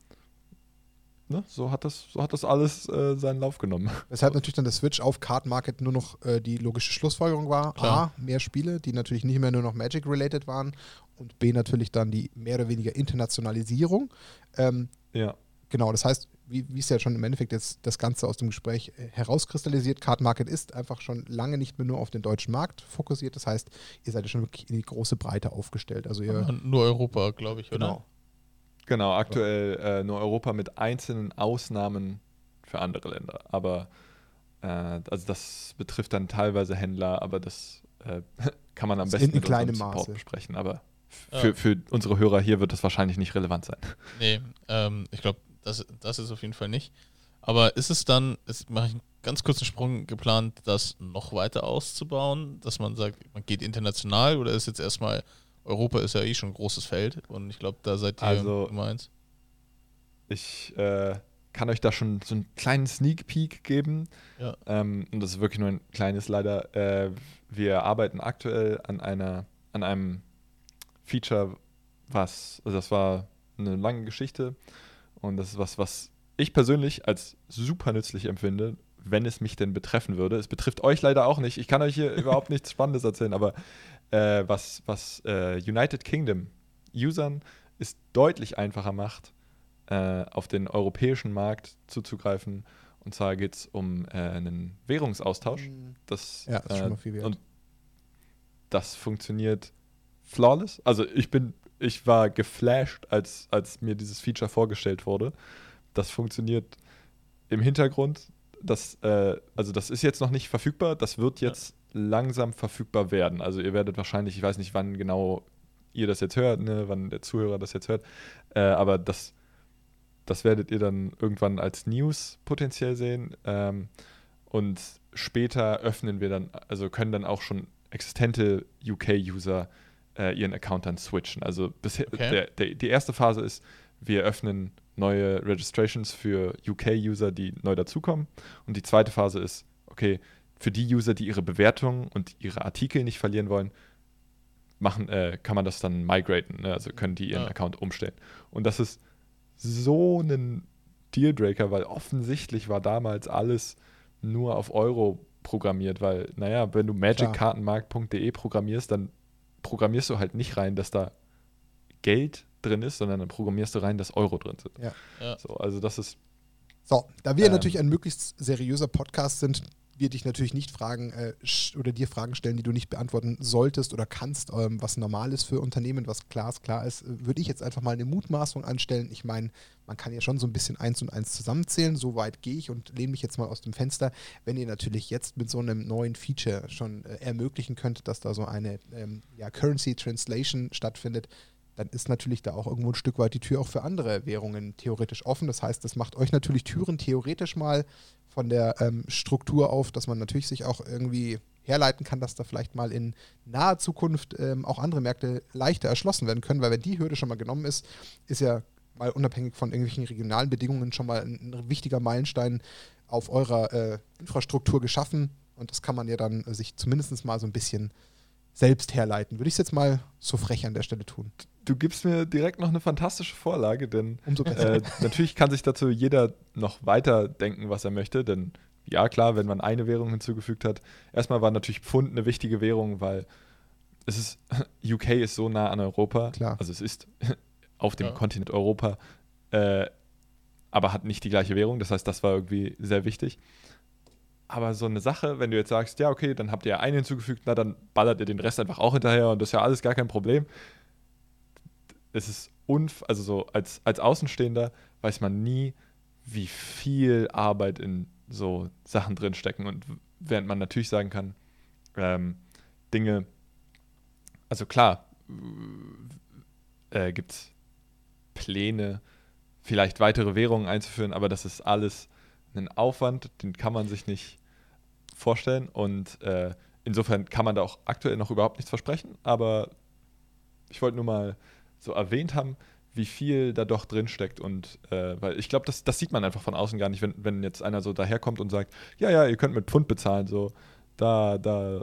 Ne? So, hat das, so hat das alles äh, seinen Lauf genommen. Weshalb natürlich dann der Switch auf Card Market nur noch äh, die logische Schlussfolgerung war. Klar. A, mehr Spiele, die natürlich nicht mehr nur noch Magic-related waren. Und B, natürlich dann die mehr oder weniger Internationalisierung. Ähm, Ja. Genau, das heißt, wie wie es ja schon im Endeffekt jetzt das Ganze aus dem Gespräch äh, herauskristallisiert, Card Market ist einfach schon lange nicht mehr nur auf den deutschen Markt fokussiert. Das heißt, ihr seid ja schon wirklich in die große Breite aufgestellt. Also Nur Europa, glaube ich, oder? genau. Genau, aktuell äh, nur Europa mit einzelnen Ausnahmen für andere Länder. Aber äh, also das betrifft dann teilweise Händler, aber das äh, kann man am Das besten in kleinem unserem Support Maße. besprechen. Aber Ja. für, für unsere Hörer hier wird das wahrscheinlich nicht relevant sein. Nee, ähm, ich glaube, das, das ist auf jeden Fall nicht. Aber ist es dann, ist, mache ich einen ganz kurzen Sprung geplant, das noch weiter auszubauen, dass man sagt, man geht international oder ist jetzt erstmal, Europa ist ja eh schon ein großes Feld und ich glaube, da seid ihr Also- Nummer eins. Ich äh, kann euch da schon so einen kleinen Sneak Peek geben. Ja. Ähm, und das ist wirklich nur ein kleines leider. Äh, wir arbeiten aktuell an einer, an einem Feature, was, also das war eine lange Geschichte und das ist was, was ich persönlich als super nützlich empfinde, wenn es mich denn betreffen würde. Es betrifft euch leider auch nicht. Ich kann euch hier überhaupt nichts Spannendes erzählen, aber äh, was, was äh, United Kingdom Usern es deutlich einfacher macht, äh, auf den europäischen Markt zuzugreifen. Und zwar geht es um äh, einen Währungsaustausch. Das, Ja, das ist äh, schon mal viel wert. Und das funktioniert flawless. Also ich bin, ich war geflasht, als, als mir dieses Feature vorgestellt wurde. Das funktioniert im Hintergrund. Das, äh, also das ist jetzt noch nicht verfügbar. Das wird Ja. jetzt langsam verfügbar werden. Also ihr werdet wahrscheinlich, ich weiß nicht, wann genau ihr das jetzt hört, ne, wann der Zuhörer das jetzt hört, äh, aber das, das werdet ihr dann irgendwann als News potenziell sehen. Ähm, und später öffnen wir dann, also können dann auch schon existente UK-User äh, ihren Account dann switchen. Also bisher, Okay. der, der, die erste Phase ist, wir öffnen neue Registrations für UK-User, die neu dazukommen. Und die zweite Phase ist, okay, für die User, die ihre Bewertungen und ihre Artikel nicht verlieren wollen, machen, äh, kann man das dann migraten, ne? also können die ihren Ja. Account umstellen. Und das ist so ein Dealbreaker, weil offensichtlich war damals alles nur auf Euro programmiert, weil, naja, wenn du magickartenmarkt.de programmierst, dann programmierst du halt nicht rein, dass da Geld drin ist, sondern dann programmierst du rein, dass Euro drin sind. Ja. Ja. So, also das ist So, da wir Ähm. natürlich ein möglichst seriöser Podcast sind, wir dich natürlich nicht fragen äh, oder dir Fragen stellen, die du nicht beantworten solltest oder kannst, ähm, was normal ist für Unternehmen, was klar ist, klar ist, äh, würde ich jetzt einfach mal eine Mutmaßung anstellen. Ich meine, man kann ja schon so ein bisschen eins und eins zusammenzählen, so weit gehe ich und lehne mich jetzt mal aus dem Fenster. Wenn ihr natürlich jetzt mit so einem neuen Feature schon äh, ermöglichen könnt, dass da so eine ähm, ja, Currency Translation stattfindet, dann ist natürlich da auch irgendwo ein Stück weit die Tür auch für andere Währungen theoretisch offen. Das heißt, das macht euch natürlich Türen theoretisch mal von der ähm, Struktur auf, dass man natürlich sich auch irgendwie herleiten kann, dass da vielleicht mal in naher Zukunft ähm, auch andere Märkte leichter erschlossen werden können, weil wenn die Hürde schon mal genommen ist, ist ja mal unabhängig von irgendwelchen regionalen Bedingungen schon mal ein, wichtiger Meilenstein auf eurer äh, Infrastruktur geschaffen und das kann man ja dann äh, sich zumindest mal so ein bisschen selbst herleiten. Würde ich es jetzt mal so frech an der Stelle tun. Du gibst mir direkt noch eine fantastische Vorlage, denn Umso besser. äh, natürlich kann sich dazu jeder noch weiter denken, was er möchte, denn ja, klar, wenn man eine Währung hinzugefügt hat. Erstmal war natürlich Pfund eine wichtige Währung, weil es ist, UK ist so nah an Europa. Klar. Also es ist auf dem Ja. Kontinent Europa, äh, aber hat nicht die gleiche Währung. Das heißt, das war irgendwie sehr wichtig. Aber so eine Sache, wenn du jetzt sagst, ja, okay, dann habt ihr einen hinzugefügt, na, dann ballert ihr den Rest einfach auch hinterher und das ist ja alles gar kein Problem. Es ist unf also so als, als Außenstehender weiß man nie, wie viel Arbeit in so Sachen drin stecken. Und während man natürlich sagen kann, ähm, Dinge, also klar, äh, gibt es Pläne, vielleicht weitere Währungen einzuführen, aber das ist alles ein Aufwand, den kann man sich nicht vorstellen. Und äh, insofern kann man da auch aktuell noch überhaupt nichts versprechen, aber ich wollte nur mal so erwähnt haben, wie viel da doch drin steckt und äh, weil ich glaube, das, das sieht man einfach von außen gar nicht, wenn, wenn jetzt einer so daherkommt und sagt, ja, ja, ihr könnt mit Pfund bezahlen, so da, da,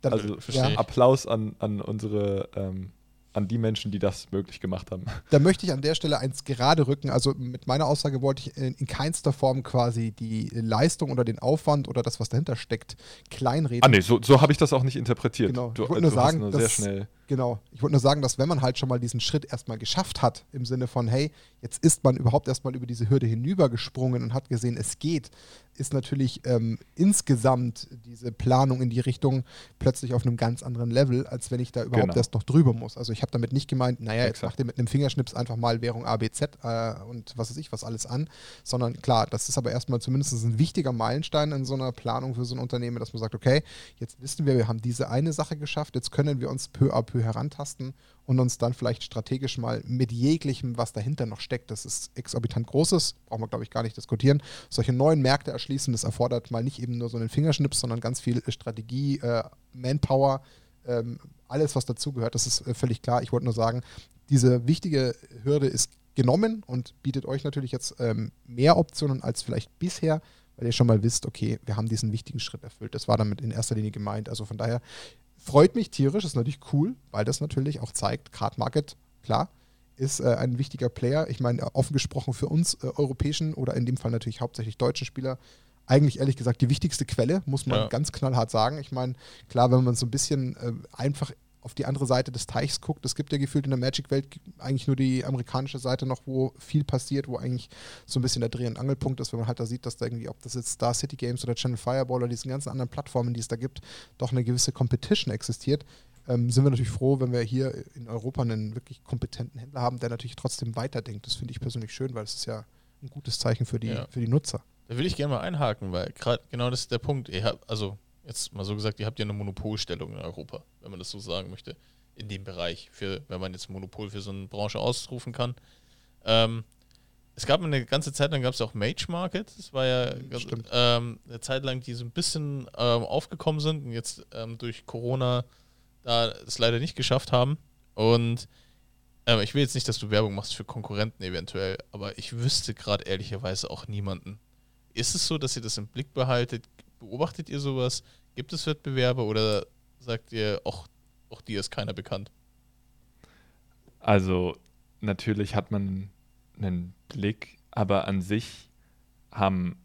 Dann, also ich. Applaus an, an unsere, ähm, an die Menschen, die das möglich gemacht haben. Da möchte ich an der Stelle eins gerade rücken. Also mit meiner Aussage wollte ich in, in keinster Form quasi die Leistung oder den Aufwand oder das, was dahinter steckt, kleinreden. Ah nee, so, so habe ich das auch nicht interpretiert. Genau. Du, Ich wollte nur sagen, dass- schnell. Genau. Ich wollte nur sagen, dass wenn man halt schon mal diesen Schritt erstmal geschafft hat, im Sinne von, hey, jetzt ist man überhaupt erstmal über diese Hürde hinübergesprungen und hat gesehen, es geht, ist natürlich ähm, insgesamt diese Planung in die Richtung plötzlich auf einem ganz anderen Level, als wenn ich da überhaupt Genau. erst noch drüber muss. Also ich habe damit nicht gemeint, naja, jetzt macht ihr mit einem Fingerschnips einfach mal Währung ABZ äh, und was weiß ich, was alles an, sondern klar, das ist aber erstmal zumindest ein wichtiger Meilenstein in so einer Planung für so ein Unternehmen, dass man sagt, okay, jetzt wissen wir, wir haben diese eine Sache geschafft, jetzt können wir uns peu à peu herantasten und uns dann vielleicht strategisch mal mit jeglichem, was dahinter noch steckt, das ist exorbitant großes, brauchen wir glaube ich gar nicht diskutieren, solche neuen Märkte erschließen, das erfordert mal nicht eben nur so einen Fingerschnips, sondern ganz viel Strategie, äh, Manpower, ähm, alles was dazugehört, das ist äh, völlig klar. Ich wollte nur sagen, diese wichtige Hürde ist genommen und bietet euch natürlich jetzt ähm, mehr Optionen als vielleicht bisher, weil ihr schon mal wisst, okay, wir haben diesen wichtigen Schritt erfüllt. Das war damit in erster Linie gemeint. Also von daher freut mich tierisch, ist natürlich cool, weil das natürlich auch zeigt, Card Market, klar, ist äh, ein wichtiger Player. Ich meine, offen gesprochen für uns äh, europäischen oder in dem Fall natürlich hauptsächlich deutschen Spieler, eigentlich ehrlich gesagt die wichtigste Quelle, muss man Ja. ganz knallhart sagen. Ich meine, klar, wenn man so ein bisschen äh, einfach auf die andere Seite des Teichs guckt, es gibt ja gefühlt in der Magic-Welt eigentlich nur die amerikanische Seite noch, wo viel passiert, wo eigentlich so ein bisschen der Dreh- und Angelpunkt ist, wenn man halt da sieht, dass da irgendwie, ob das jetzt Star City Games oder Channel Fireball oder diesen ganzen anderen Plattformen, die es da gibt, doch eine gewisse Competition existiert. Ähm, sind wir natürlich froh, wenn wir hier in Europa einen wirklich kompetenten Händler haben, der natürlich trotzdem weiterdenkt. Das finde ich persönlich schön, weil das ist ja ein gutes Zeichen für die, Ja. für die Nutzer. Da will ich gerne mal einhaken, weil gerade genau das ist der Punkt. Ihr habt, also jetzt mal so gesagt, ihr habt ja eine Monopolstellung in Europa, wenn man das so sagen möchte, in dem Bereich, für, wenn man jetzt Monopol für so eine Branche ausrufen kann. Ähm, es gab eine ganze Zeit lang gab es auch Mage Market, das war ja ähm, eine Zeit lang, die so ein bisschen ähm, aufgekommen sind und jetzt ähm, durch Corona da es leider nicht geschafft haben. Und ähm, ich will jetzt nicht, dass du Werbung machst für Konkurrenten eventuell, aber ich wüsste gerade ehrlicherweise auch niemanden. Ist es so, dass ihr das im Blick behaltet? Beobachtet ihr sowas? Gibt es Wettbewerbe oder sagt ihr, auch, auch dir ist keiner bekannt? Also natürlich hat man einen Blick, aber an sich haben,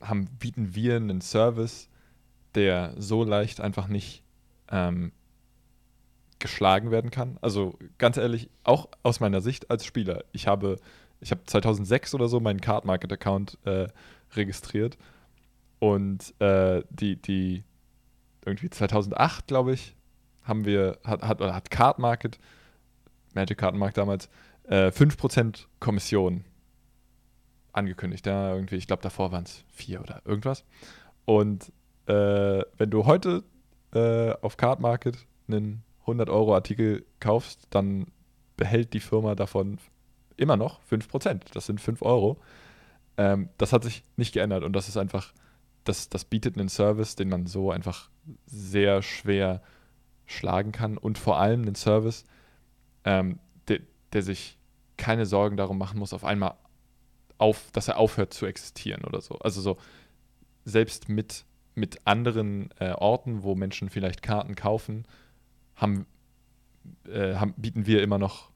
haben, bieten wir einen Service, der so leicht einfach nicht ähm, geschlagen werden kann. Also ganz ehrlich, auch aus meiner Sicht als Spieler. Ich habe, ich habe 2006 oder so meinen Card Market Account äh, registriert und äh, die, die irgendwie 2008, glaube ich, haben wir, hat, hat, hat Card Market Magic Kartenmarkt damals, äh, 5% Kommission angekündigt. Ja, irgendwie, ich glaube, davor waren es vier oder irgendwas. Und äh, wenn du heute äh, auf Card Market einen 100-Euro-Artikel kaufst, dann behält die Firma davon immer noch 5%. Das sind 5 Euro. Ähm, das hat sich nicht geändert und das ist einfach, das, das bietet einen Service, den man so einfach sehr schwer schlagen kann und vor allem einen Service, ähm, der, der sich keine Sorgen darum machen muss, auf einmal auf, dass er aufhört zu existieren oder so. Also so, selbst mit mit anderen äh, Orten, wo Menschen vielleicht Karten kaufen, haben, äh, haben, bieten wir immer noch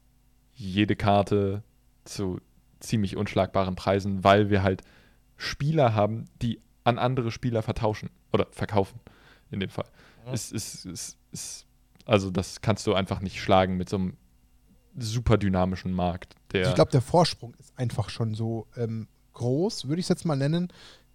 jede Karte zu ziemlich unschlagbaren Preisen, weil wir halt Spieler haben, die an andere Spieler vertauschen oder verkaufen in dem Fall. Ja. Ist, ist, ist, ist, also das kannst du einfach nicht schlagen mit so einem super dynamischen Markt. ich glaube, der Vorsprung ist einfach schon so ähm, groß, würde ich es jetzt mal nennen,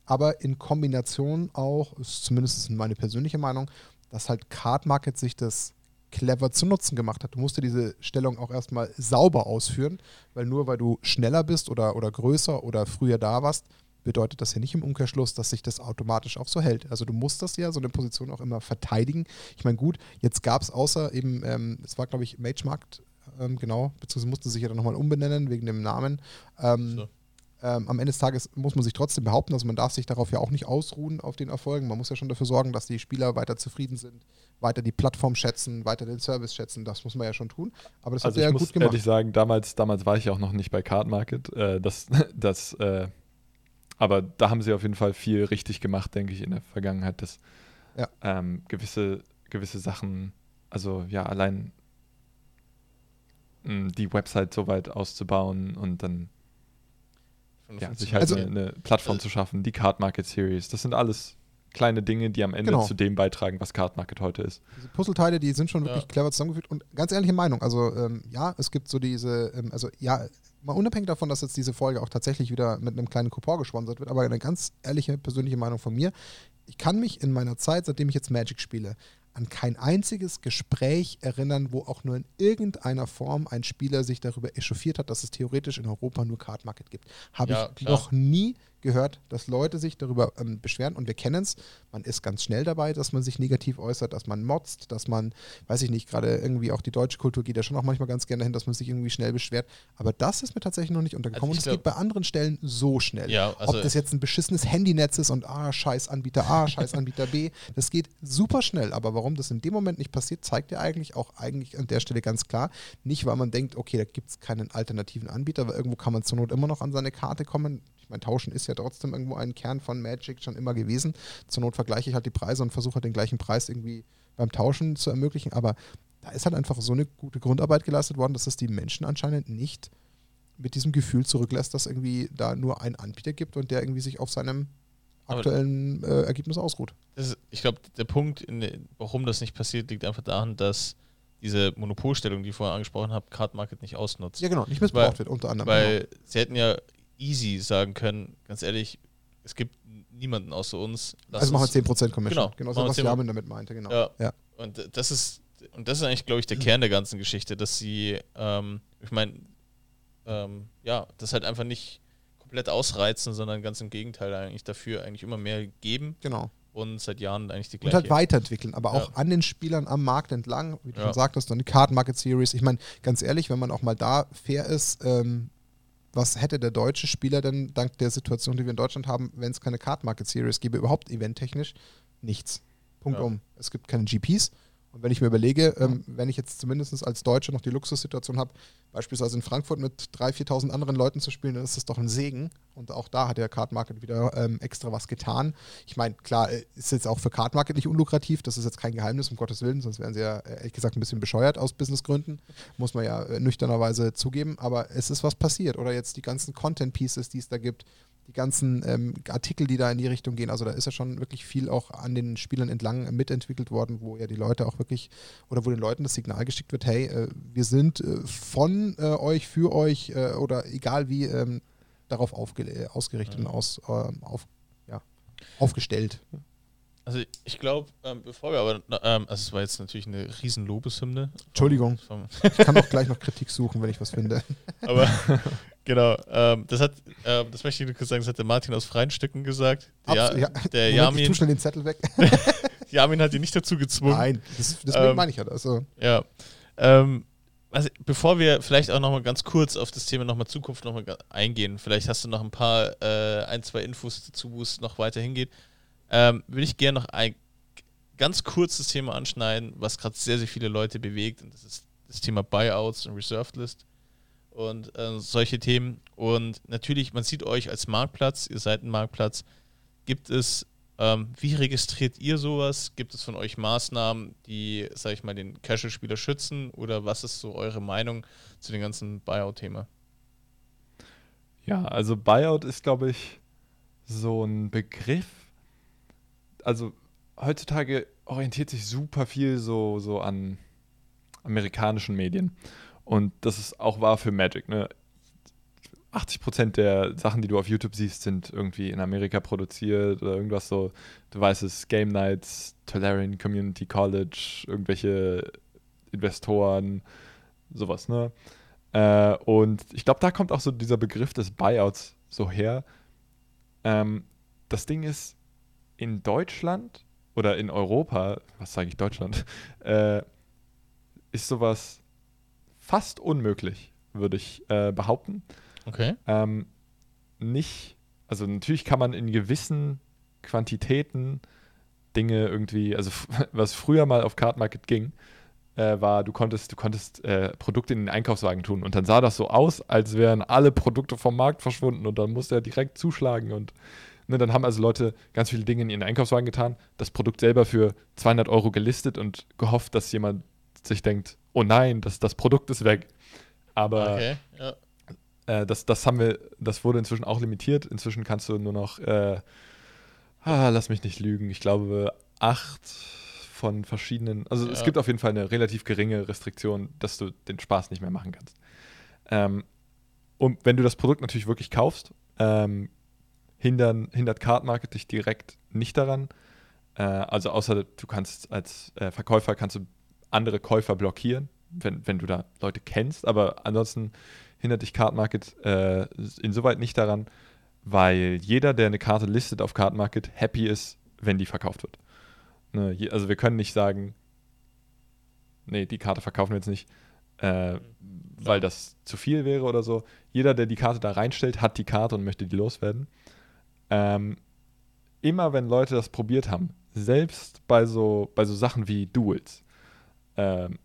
aber in Kombination auch, ist zumindest meine persönliche Meinung, dass halt Card Market sich das clever zu Nutzen gemacht hat. Du musst dir diese Stellung auch erstmal sauber ausführen, weil nur weil du schneller bist oder, oder größer oder früher da warst, bedeutet das ja nicht im Umkehrschluss, dass sich das automatisch auch so hält. Also du musst das ja, so eine Position auch immer verteidigen. Ich meine, gut, jetzt gab es außer eben, ähm, es war glaube ich Mage Markt, ähm, genau, beziehungsweise musste sich ja dann nochmal umbenennen wegen dem Namen. Ähm, so. Ähm, am Ende des Tages muss man sich trotzdem behaupten, also man darf sich darauf ja auch nicht ausruhen auf den Erfolgen. Man muss ja schon dafür sorgen, dass die Spieler weiter zufrieden sind, weiter die Plattform schätzen, weiter den Service schätzen. Das muss man ja schon tun. Aber das also hat er ja gut gemacht. Ehrlich sagen, damals, damals war ich auch noch nicht bei Card Market. Äh, das, das, äh, aber da haben sie auf jeden Fall viel richtig gemacht, denke ich, in der Vergangenheit, dass ja. ähm, gewisse, gewisse Sachen, also ja, allein mh, hm, die Website so weit auszubauen und dann ja, sich halt also, eine, eine, Plattform äh, zu schaffen, die Card Market Series. Das sind alles kleine Dinge, die am Ende genau. zu dem beitragen, was Card Market heute ist. Diese Puzzleteile, die sind schon wirklich ja. clever zusammengefügt und ganz ehrliche Meinung, also ähm, ja, es gibt so diese, ähm, also ja, mal unabhängig davon, dass jetzt diese Folge auch tatsächlich wieder mit einem kleinen Coupon gesponsert wird, aber eine ganz ehrliche persönliche Meinung von mir, ich kann mich in meiner Zeit, seitdem ich jetzt Magic spiele, an kein einziges Gespräch erinnern, wo auch nur in irgendeiner Form ein Spieler sich darüber echauffiert hat, dass es theoretisch in Europa nur Card Market gibt. Habe ja, ich klar. noch nie gehört, dass Leute sich darüber ähm, beschweren und wir kennen es. Man ist ganz schnell dabei, dass man sich negativ äußert, dass man motzt, dass man, weiß ich nicht, gerade irgendwie auch die deutsche Kultur geht ja schon auch manchmal ganz gerne hin, dass man sich irgendwie schnell beschwert. Aber das ist mir tatsächlich noch nicht untergekommen also und es geht bei anderen Stellen so schnell. Ja, also Ob das jetzt ein beschissenes Handynetz ist und ah, scheiß Anbieter A, scheiß Anbieter B, das geht super schnell. Aber warum das in dem Moment nicht passiert, zeigt ja eigentlich auch eigentlich an der Stelle ganz klar. Nicht, weil man denkt, okay, da gibt es keinen alternativen Anbieter, weil irgendwo kann man zur Not immer noch an seine Karte kommen ich meine, Tauschen ist ja trotzdem irgendwo ein Kern von Magic schon immer gewesen. Zur Not vergleiche ich halt die Preise und versuche halt den gleichen Preis irgendwie beim Tauschen zu ermöglichen. Aber da ist halt einfach so eine gute Grundarbeit geleistet worden, dass es die Menschen anscheinend nicht mit diesem Gefühl zurücklässt, dass irgendwie da nur einen Anbieter gibt und der irgendwie sich auf seinem aktuellen äh, Ergebnis ausruht. Ist, ich glaube, der Punkt, den, warum das nicht passiert, liegt einfach daran, dass diese Monopolstellung, die ich vorher angesprochen habe, Card Market nicht ausnutzt. Ja, genau, nicht missbraucht weil, wird unter anderem. Weil genau. sie hätten ja easy sagen können, ganz ehrlich, es gibt niemanden außer uns. also machen wir 10% Commission. Genau, genau so was Jamin damit meinte, genau. Ja. ja. Und das ist und das ist eigentlich, glaube ich, der Kern der ganzen Geschichte, dass sie, ähm, ich meine, ähm, ja, das halt einfach nicht komplett ausreizen, sondern ganz im Gegenteil eigentlich dafür eigentlich immer mehr geben. Genau. Und seit Jahren eigentlich die gleiche. Und halt weiterentwickeln, aber auch ja. an den Spielern am Markt entlang, wie du ja. schon sagtest, dann die Card Market Series. Ich meine, ganz ehrlich, wenn man auch mal da fair ist, ähm, was hätte der deutsche Spieler denn dank der Situation, die wir in Deutschland haben, wenn es keine Card Market Series gäbe, überhaupt eventtechnisch? Nichts. Punkt ja. um. Es gibt keine GPs, und wenn ich mir überlege, ähm, wenn ich jetzt zumindest als Deutscher noch die Luxussituation habe, beispielsweise in Frankfurt mit 3.000, 4.000 anderen Leuten zu spielen, dann ist das doch ein Segen. Und auch da hat der Card Market wieder ähm, extra was getan. Ich meine, klar, äh, ist jetzt auch für Card Market nicht unlukrativ, das ist jetzt kein Geheimnis, um Gottes Willen, sonst wären sie ja ehrlich gesagt ein bisschen bescheuert aus Businessgründen. Muss man ja äh, nüchternerweise zugeben. Aber es ist was passiert. Oder jetzt die ganzen Content-Pieces, die es da gibt, die ganzen ähm, Artikel, die da in die Richtung gehen. Also da ist ja schon wirklich viel auch an den Spielern entlang mitentwickelt worden, wo ja die Leute auch wirklich oder wo den Leuten das Signal geschickt wird, hey, äh, wir sind äh, von äh, euch, für euch äh, oder egal wie ähm, darauf ausgerichtet ja. und aus, ähm, auf, ja, aufgestellt. Also ich glaube, ähm, bevor wir aber, ähm, also es war jetzt natürlich eine riesen Lobeshymne. Entschuldigung. ich kann auch gleich noch Kritik suchen, wenn ich was finde. Aber genau, ähm, das hat, ähm, das möchte ich nur kurz sagen, das hat der Martin aus freien Stücken gesagt. Der, ja. der Moment, Jamin. Ich tu schnell den Zettel weg. Jamin hat ihn nicht dazu gezwungen. Nein, das, deswegen ähm, meine ich ja das. Also. Ja. Ähm, also bevor wir vielleicht auch nochmal ganz kurz auf das Thema nochmal Zukunft nochmal eingehen, vielleicht hast du noch ein paar, äh, ein, zwei Infos dazu, wo es noch weiter hingeht ähm, würde ich gerne noch ein ganz kurzes Thema anschneiden, was gerade sehr, sehr viele Leute bewegt. Und das ist das Thema Buyouts und Reserved List und äh, solche Themen. Und natürlich, man sieht euch als Marktplatz, ihr seid ein Marktplatz. Gibt es Ähm, wie registriert ihr sowas? Gibt es von euch Maßnahmen, die, sag ich mal, den Casual-Spieler schützen? Oder was ist so eure Meinung zu dem ganzen Buyout-Thema? Ja, also Buyout ist, glaube ich, so ein Begriff. Also heutzutage orientiert sich super viel so, so an amerikanischen Medien. Und das ist auch wahr für Magic. Ne? 80% der Sachen, die du auf YouTube siehst, sind irgendwie in Amerika produziert oder irgendwas so. Du weißt es, Game Nights, Tolarian Community College, irgendwelche Investoren, sowas, ne? Äh, und ich glaube, da kommt auch so dieser Begriff des Buyouts so her. Ähm, das Ding ist, in Deutschland oder in Europa, was sage ich Deutschland, äh, ist sowas fast unmöglich, würde ich äh, behaupten. Okay. Ähm, nicht, also natürlich kann man in gewissen Quantitäten Dinge irgendwie, also was früher mal auf Card Market ging, äh, war, du konntest, du konntest äh, Produkte in den Einkaufswagen tun und dann sah das so aus, als wären alle Produkte vom Markt verschwunden und dann musste er direkt zuschlagen und ne, dann haben also Leute ganz viele Dinge in ihren Einkaufswagen getan, das Produkt selber für 200 Euro gelistet und gehofft, dass jemand sich denkt, oh nein, das, das Produkt ist weg. Aber Okay, ja. äh, das, das haben wir, das wurde inzwischen auch limitiert. Inzwischen kannst du nur noch, äh, ah, lass mich nicht lügen, ich glaube acht von verschiedenen, also es Ja. gibt auf jeden Fall eine relativ geringe Restriktion, dass du den Spaß nicht mehr machen kannst. Ähm, und wenn du das Produkt natürlich wirklich kaufst, ähm, hindern, hindert Card Market dich direkt nicht daran. Äh, also außer du kannst als äh, Verkäufer kannst du andere Käufer blockieren, wenn, wenn du da Leute kennst, aber ansonsten hindert dich Card Market äh, insoweit nicht daran, weil jeder, der eine Karte listet auf Card Market, happy ist, wenn die verkauft wird. Ne, also wir können nicht sagen, nee, die Karte verkaufen wir jetzt nicht, äh, weil das zu viel wäre oder so. Jeder, der die Karte da reinstellt, hat die Karte und möchte die loswerden. Ähm, immer wenn Leute das probiert haben, selbst bei so, bei so Sachen wie Duels, ähm,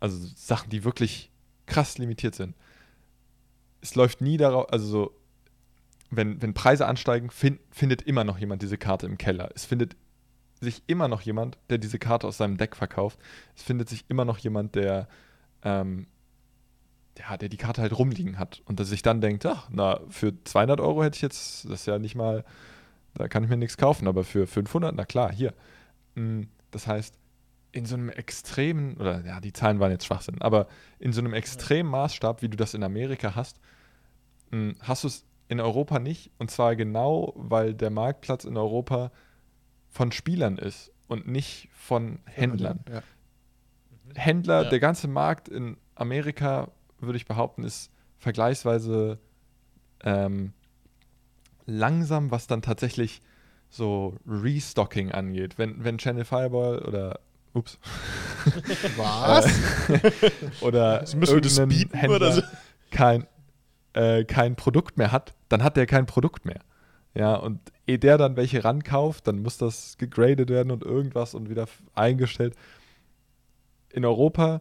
also Sachen, die wirklich krass limitiert sind, es läuft nie darauf, also so, wenn, wenn Preise ansteigen, fin findet immer noch jemand diese Karte im Keller. Es findet sich immer noch jemand, der diese Karte aus seinem Deck verkauft. Es findet sich immer noch jemand, der, ähm, ja, der die Karte halt rumliegen hat und der sich dann denkt, ach, na, für 200 Euro hätte ich jetzt, das ist ja nicht mal, da kann ich mir nichts kaufen, aber für 500, na klar, hier. Mm, Das heißt, in so einem extremen, oder ja, die Zahlen waren jetzt Schwachsinn, aber in so einem extremen Maßstab, wie du das in Amerika hast, mm, hast du es in Europa nicht. Und zwar genau, weil der Marktplatz in Europa von Spielern ist und nicht von Händlern. Ja. Händler, Ja. der ganze Markt in Amerika, würde ich behaupten, ist vergleichsweise ähm, langsam, was dann tatsächlich so Restocking angeht. Wenn, wenn Channel Fireball oder ups, Was? oder müssen wir das Händler oder so? kein, äh, kein Produkt mehr hat, dann hat der kein Produkt mehr. Ja, und ehe der dann welche rankauft, dann muss das gegradet werden und irgendwas und wieder eingestellt. In Europa,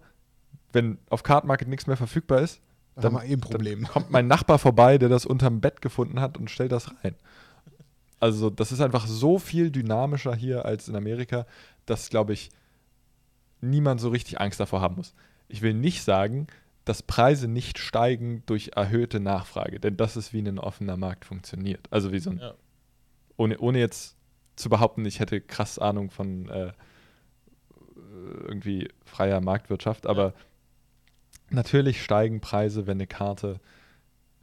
wenn auf Card Market nichts mehr verfügbar ist, Da haben wir eh Problem. kommt mein Nachbar vorbei, der das unterm Bett gefunden hat und stellt das rein. Also, das ist einfach so viel dynamischer hier als in Amerika, dass, glaube ich, niemand so richtig Angst davor haben muss. Ich will nicht sagen, dass Preise nicht steigen durch erhöhte Nachfrage, denn das ist wie ein offener Markt funktioniert. Also wie so ein, Ja. ohne, ohne jetzt zu behaupten, ich hätte krass Ahnung von äh, irgendwie freier Marktwirtschaft, aber natürlich steigen Preise, wenn eine Karte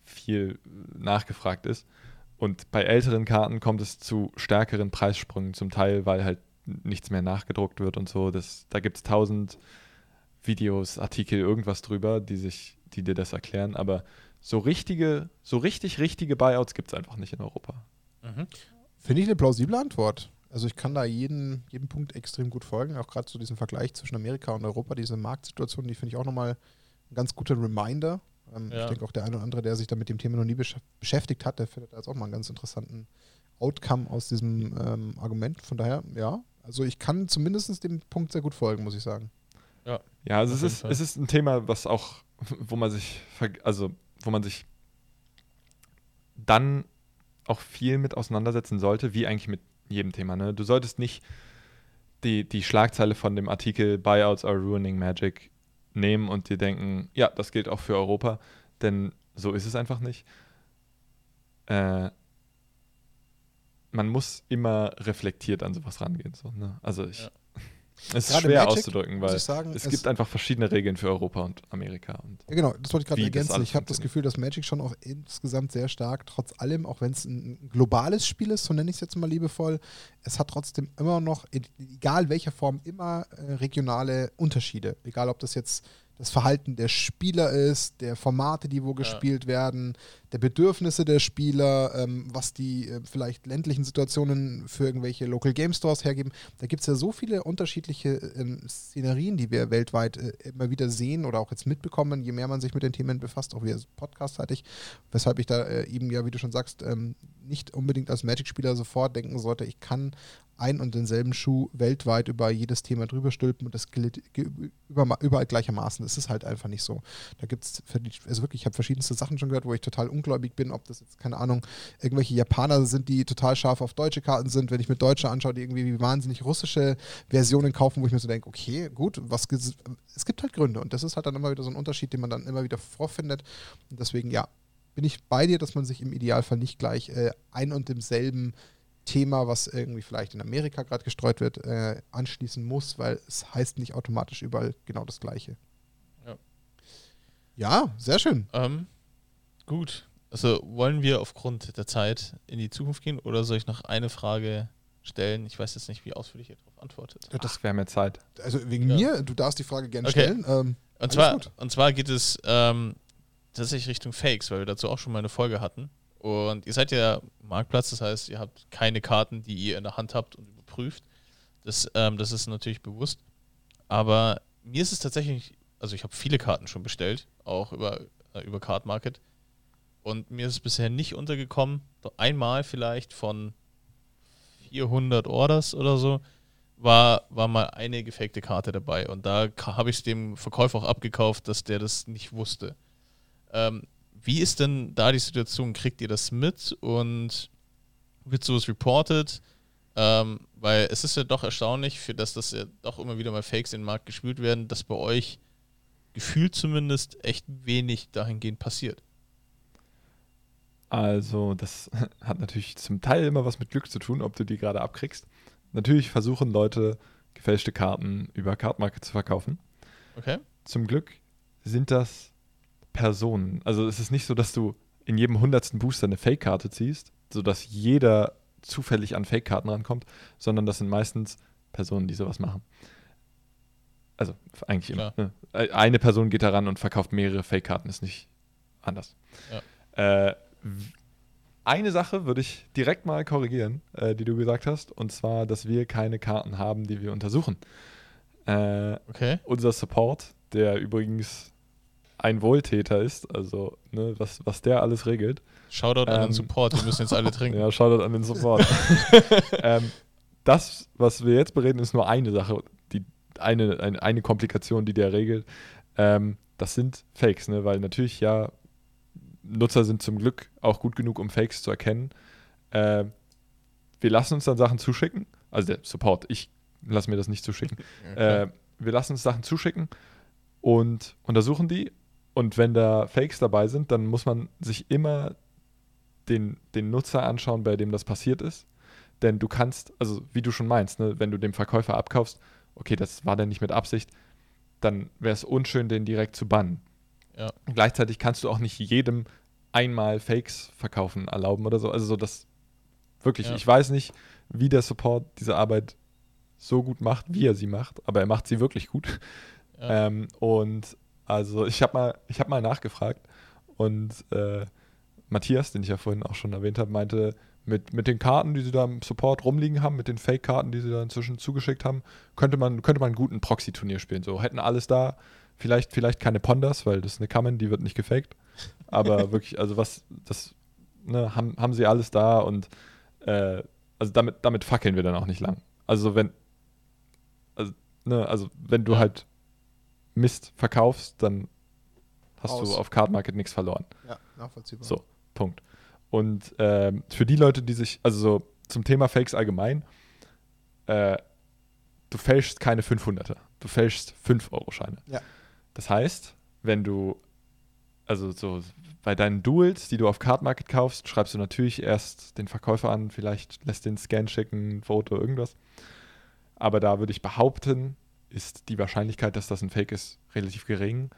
viel nachgefragt ist. Und bei älteren Karten kommt es zu stärkeren Preissprüngen, zum Teil, weil halt nichts mehr nachgedruckt wird und so. Das, da gibt es tausend Videos, Artikel, irgendwas drüber, die sich, die dir das erklären. Aber so richtige, so richtig, richtige Buyouts gibt es einfach nicht in Europa. Mhm. Finde ich eine plausible Antwort. Also ich kann da jeden, jeden Punkt extrem gut folgen, auch gerade zu diesem Vergleich zwischen Amerika und Europa, diese Marktsituation, die finde ich auch nochmal ein ganz guter Reminder. Ähm, Ja. Ich denke auch der eine oder andere, der sich da mit dem Thema noch nie besch beschäftigt hat, der findet da jetzt auch mal einen ganz interessanten Outcome aus diesem ähm, Argument. Von daher, ja, also ich kann zumindest dem Punkt sehr gut folgen, muss ich sagen. Ja, also Auf es ist, Fall. es ist ein Thema, was auch, wo man sich, also wo man sich dann auch viel mit auseinandersetzen sollte, wie eigentlich mit, jedem Thema. Ne? Du solltest nicht die, die Schlagzeile von dem Artikel Buyouts are ruining Magic nehmen und dir denken, ja, das gilt auch für Europa, denn so ist es einfach nicht. Äh, man muss immer reflektiert an sowas rangehen. So, ne? Also ich, Ja. es ist Gerade schwer Magic, auszudrücken, weil sagen, es, es- gibt einfach verschiedene Regeln für Europa und Amerika. Und Ja, genau, das wollte ich gerade ergänzen. Ich habe das. Gefühl, dass Magic schon auch insgesamt sehr stark, trotz allem, auch wenn es ein globales Spiel ist, so nenne ich es jetzt mal liebevoll, es hat trotzdem immer noch, egal welcher Form, immer äh, regionale Unterschiede. Egal, ob das jetzt das Verhalten der Spieler ist, der Formate, die wo gespielt werden, der Bedürfnisse der Spieler, ähm, was die äh, vielleicht ländlichen Situationen für irgendwelche Local Game Stores hergeben. Da gibt es ja so viele unterschiedliche ähm, Szenerien, die wir weltweit äh, immer wieder sehen oder auch jetzt mitbekommen, je mehr man sich mit den Themen befasst, auch wieder podcastseitig, weshalb ich da äh, eben ja, wie du schon sagst, ähm, nicht unbedingt als Magic-Spieler sofort denken sollte, ich kann ein und denselben Schuh weltweit über jedes Thema drüber stülpen und das gilt überall gleichermaßen. Das ist halt einfach nicht so. Da gibt es, also wirklich, ich habe verschiedenste Sachen schon gehört, wo ich total ungläubig bin, ob das jetzt, keine Ahnung, irgendwelche Japaner sind, die total scharf auf deutsche Karten sind, wenn ich mir Deutsche anschaue, die irgendwie wie wahnsinnig russische Versionen kaufen, wo ich mir so denke, okay, gut, was es gibt halt Gründe und das ist halt dann immer wieder so ein Unterschied, den man dann immer wieder vorfindet und deswegen, ja, bin ich bei dir, dass man sich im Idealfall nicht gleich äh, ein und demselben Thema, was irgendwie vielleicht in Amerika gerade gestreut wird, äh, anschließen muss, weil es heißt nicht automatisch überall genau das Gleiche. Ja. Ja, sehr schön. Ähm, gut. Also wollen wir aufgrund der Zeit in die Zukunft gehen oder soll ich noch eine Frage stellen? Ich weiß jetzt nicht, wie ausführlich ihr darauf antwortet. das wäre mehr Zeit. Also wegen Ja. mir, du darfst die Frage gerne Okay. stellen. Ähm, Und zwar, gut. und zwar geht es ähm, tatsächlich Richtung Fakes, weil wir dazu auch schon mal eine Folge hatten. Und ihr seid ja Marktplatz, das heißt, ihr habt keine Karten, die ihr in der Hand habt und überprüft. Das, ähm, das ist natürlich bewusst. Aber mir ist es tatsächlich, also ich habe viele Karten schon bestellt, auch über, äh, über Card Market. Und mir ist es bisher nicht untergekommen, einmal vielleicht von 400 Orders oder so, war, war mal eine gefakte Karte dabei. Und da habe ich es dem Verkäufer auch abgekauft, dass der das nicht wusste. Ähm, wie ist denn da die Situation? Kriegt ihr das mit und wird sowas reported? Ähm, weil es ist ja doch erstaunlich, für das, dass ja doch immer wieder mal Fakes in den Markt gespült werden, dass bei euch gefühlt zumindest echt wenig dahingehend passiert. Also, das hat natürlich zum Teil immer was mit Glück zu tun, ob du die gerade abkriegst. Natürlich versuchen Leute, gefälschte Karten über Cardmarket zu verkaufen. Okay? Zum Glück sind das Personen. Also, es ist nicht so, dass du in jedem hundertsten Booster eine Fake-Karte ziehst, sodass jeder zufällig an Fake-Karten rankommt, sondern das sind meistens Personen, die sowas machen. Also, eigentlich immer. Ne? Eine Person geht da ran und verkauft mehrere Fake-Karten, ist nicht anders. Äh, w- eine Sache würde ich direkt mal korrigieren, äh, die du gesagt hast, und zwar, dass wir keine Karten haben, die wir untersuchen. Äh, Okay. unser Support, der übrigens ein Wohltäter ist, also ne, was, was der alles regelt. Shoutout an Ähm, den Support, wir müssen jetzt alle trinken. Ja, Shoutout an den Support. ähm, das, was wir jetzt bereden, ist nur eine Sache, die, eine, eine, eine Komplikation, die der regelt. Ähm, das sind Fakes, ne? weil natürlich ja Nutzer sind zum Glück auch gut genug, um Fakes zu erkennen. Äh, wir lassen uns dann Sachen zuschicken, also der Support, ich lasse mir das nicht zuschicken. Äh, wir lassen uns Sachen zuschicken und untersuchen die. Und wenn da Fakes dabei sind, dann muss man sich immer den, den Nutzer anschauen, bei dem das passiert ist. Denn du kannst, also wie du schon meinst, ne, wenn du dem Verkäufer abkaufst, okay, das war dann nicht mit Absicht, dann wäre es unschön, den direkt zu bannen. Ja. Gleichzeitig kannst du auch nicht jedem einmal Fakes verkaufen erlauben oder so. Also so das wirklich, Ja. ich weiß nicht, wie der Support diese Arbeit so gut macht, wie er sie macht, aber er macht sie wirklich gut. Ja. Ähm, und also ich habe mal, ich habe mal nachgefragt und äh, Matthias, den ich ja vorhin auch schon erwähnt habe, meinte, mit, mit den Karten, die sie da im Support rumliegen haben, mit den Fake-Karten, die sie da inzwischen zugeschickt haben, könnte man, könnte man einen guten Proxy-Turnier spielen. So hätten alles da, vielleicht, vielleicht keine Pondas, weil das ist eine Common, die wird nicht gefaked. Aber wirklich, also was, das, ne, haben, haben sie alles da und äh, also damit, damit fackeln wir dann auch nicht lang. Also wenn, also, ne, also wenn du Ja. halt Mist verkaufst, dann hast Aus. du auf Card Market nichts verloren. Ja, nachvollziehbar. So, Punkt. Und ähm, für die Leute, die sich, also so zum Thema Fakes allgemein. Äh, du fälschst keine 500er. Du fälschst 5-Euro-Scheine. Ja. Das heißt, wenn du, also so bei deinen Duels, die du auf Card Market kaufst, schreibst du natürlich erst den Verkäufer an, vielleicht lässt den Scan schicken, ein Foto, irgendwas. Aber da würde ich behaupten, ist die Wahrscheinlichkeit, dass das ein Fake ist, relativ gering,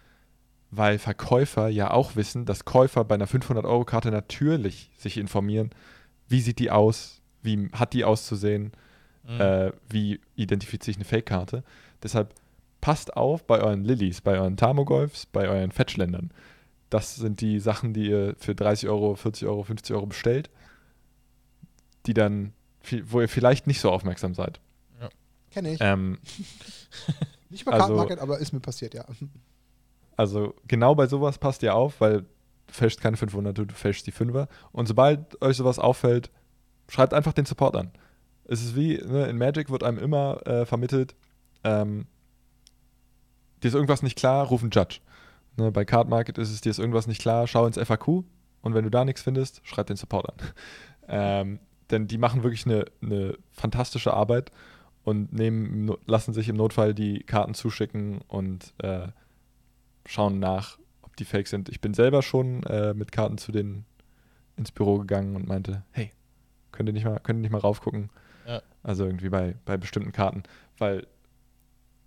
weil Verkäufer ja auch wissen, dass Käufer bei einer 500-Euro-Karte natürlich sich informieren, wie sieht die aus, wie hat die auszusehen, Mhm. äh, wie identifiziere ich eine Fake-Karte. Deshalb passt auf bei euren Lilies, bei euren Tamogolfs, bei euren Fetchländern. Das sind die Sachen, die ihr für 30 Euro, 40 Euro, 50 Euro bestellt, die dann, wo ihr vielleicht nicht so aufmerksam seid. Kenne ich. Ähm, Nicht bei also- Market, aber ist mir passiert, ja. Also genau bei sowas passt ihr auf, weil du fälschst keine 500, du fälschst die 5er. Und sobald euch sowas auffällt, schreibt einfach den Support an. Es ist wie, ne, in Magic wird einem immer äh, vermittelt, ähm, dir ist irgendwas nicht klar, ruf einen Judge. Ne, bei Card Market ist es, dir ist irgendwas nicht klar, schau ins FAQ und wenn du da nichts findest, schreib den Support an. ähm, denn die machen wirklich eine, eine fantastische Arbeit und nehmen, lassen sich im Notfall die Karten zuschicken und äh, schauen nach, ob die fake sind. Ich bin selber schon äh, mit Karten zu denen ins Büro gegangen und meinte, hey, könnt ihr nicht mal, könnt ihr nicht mal raufgucken? Ja. Also irgendwie bei, bei bestimmten Karten. Weil,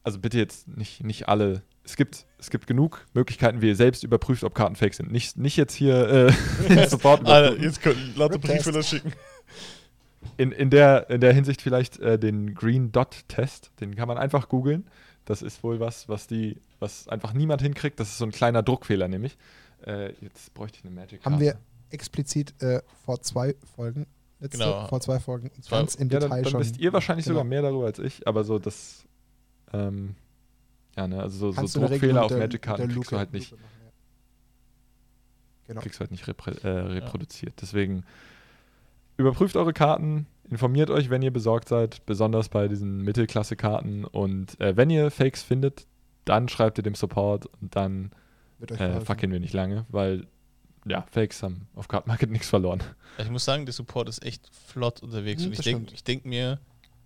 also bitte jetzt nicht, nicht alle. Es gibt, es gibt genug Möglichkeiten, wie ihr selbst überprüft, ob Karten fake sind. Nicht, nicht jetzt hier äh, Support Alter, jetzt können lauter das schicken. In, in, der, in der Hinsicht vielleicht äh, den Green Dot Test, den kann man einfach googeln. Das ist wohl was, was die, was einfach niemand hinkriegt. Das ist so ein kleiner Druckfehler, nämlich. Äh, jetzt bräuchte ich eine Magic. Haben wir explizit äh, vor zwei Folgen, letzte, Genau. vor zwei Folgen, ganz im Ja, dann, Detail dann schon. wisst ihr wahrscheinlich genau. sogar mehr darüber als ich, aber so das, ähm, ja, ne, also so, so Druckfehler auf Magic-Karten kriegst du halt nicht, machen, ja. Genau. kriegst du halt nicht reprä äh, reproduziert. Deswegen überprüft eure Karten, informiert euch, wenn ihr besorgt seid, besonders bei diesen Mittelklasse-Karten und äh, wenn ihr Fakes findet, dann schreibt ihr dem Support und dann äh, fackeln wir nicht lange, weil ja, Fakes haben auf Card Market nichts verloren. Ich muss sagen, der Support ist echt flott unterwegs. Hm, und ich denke denk mir,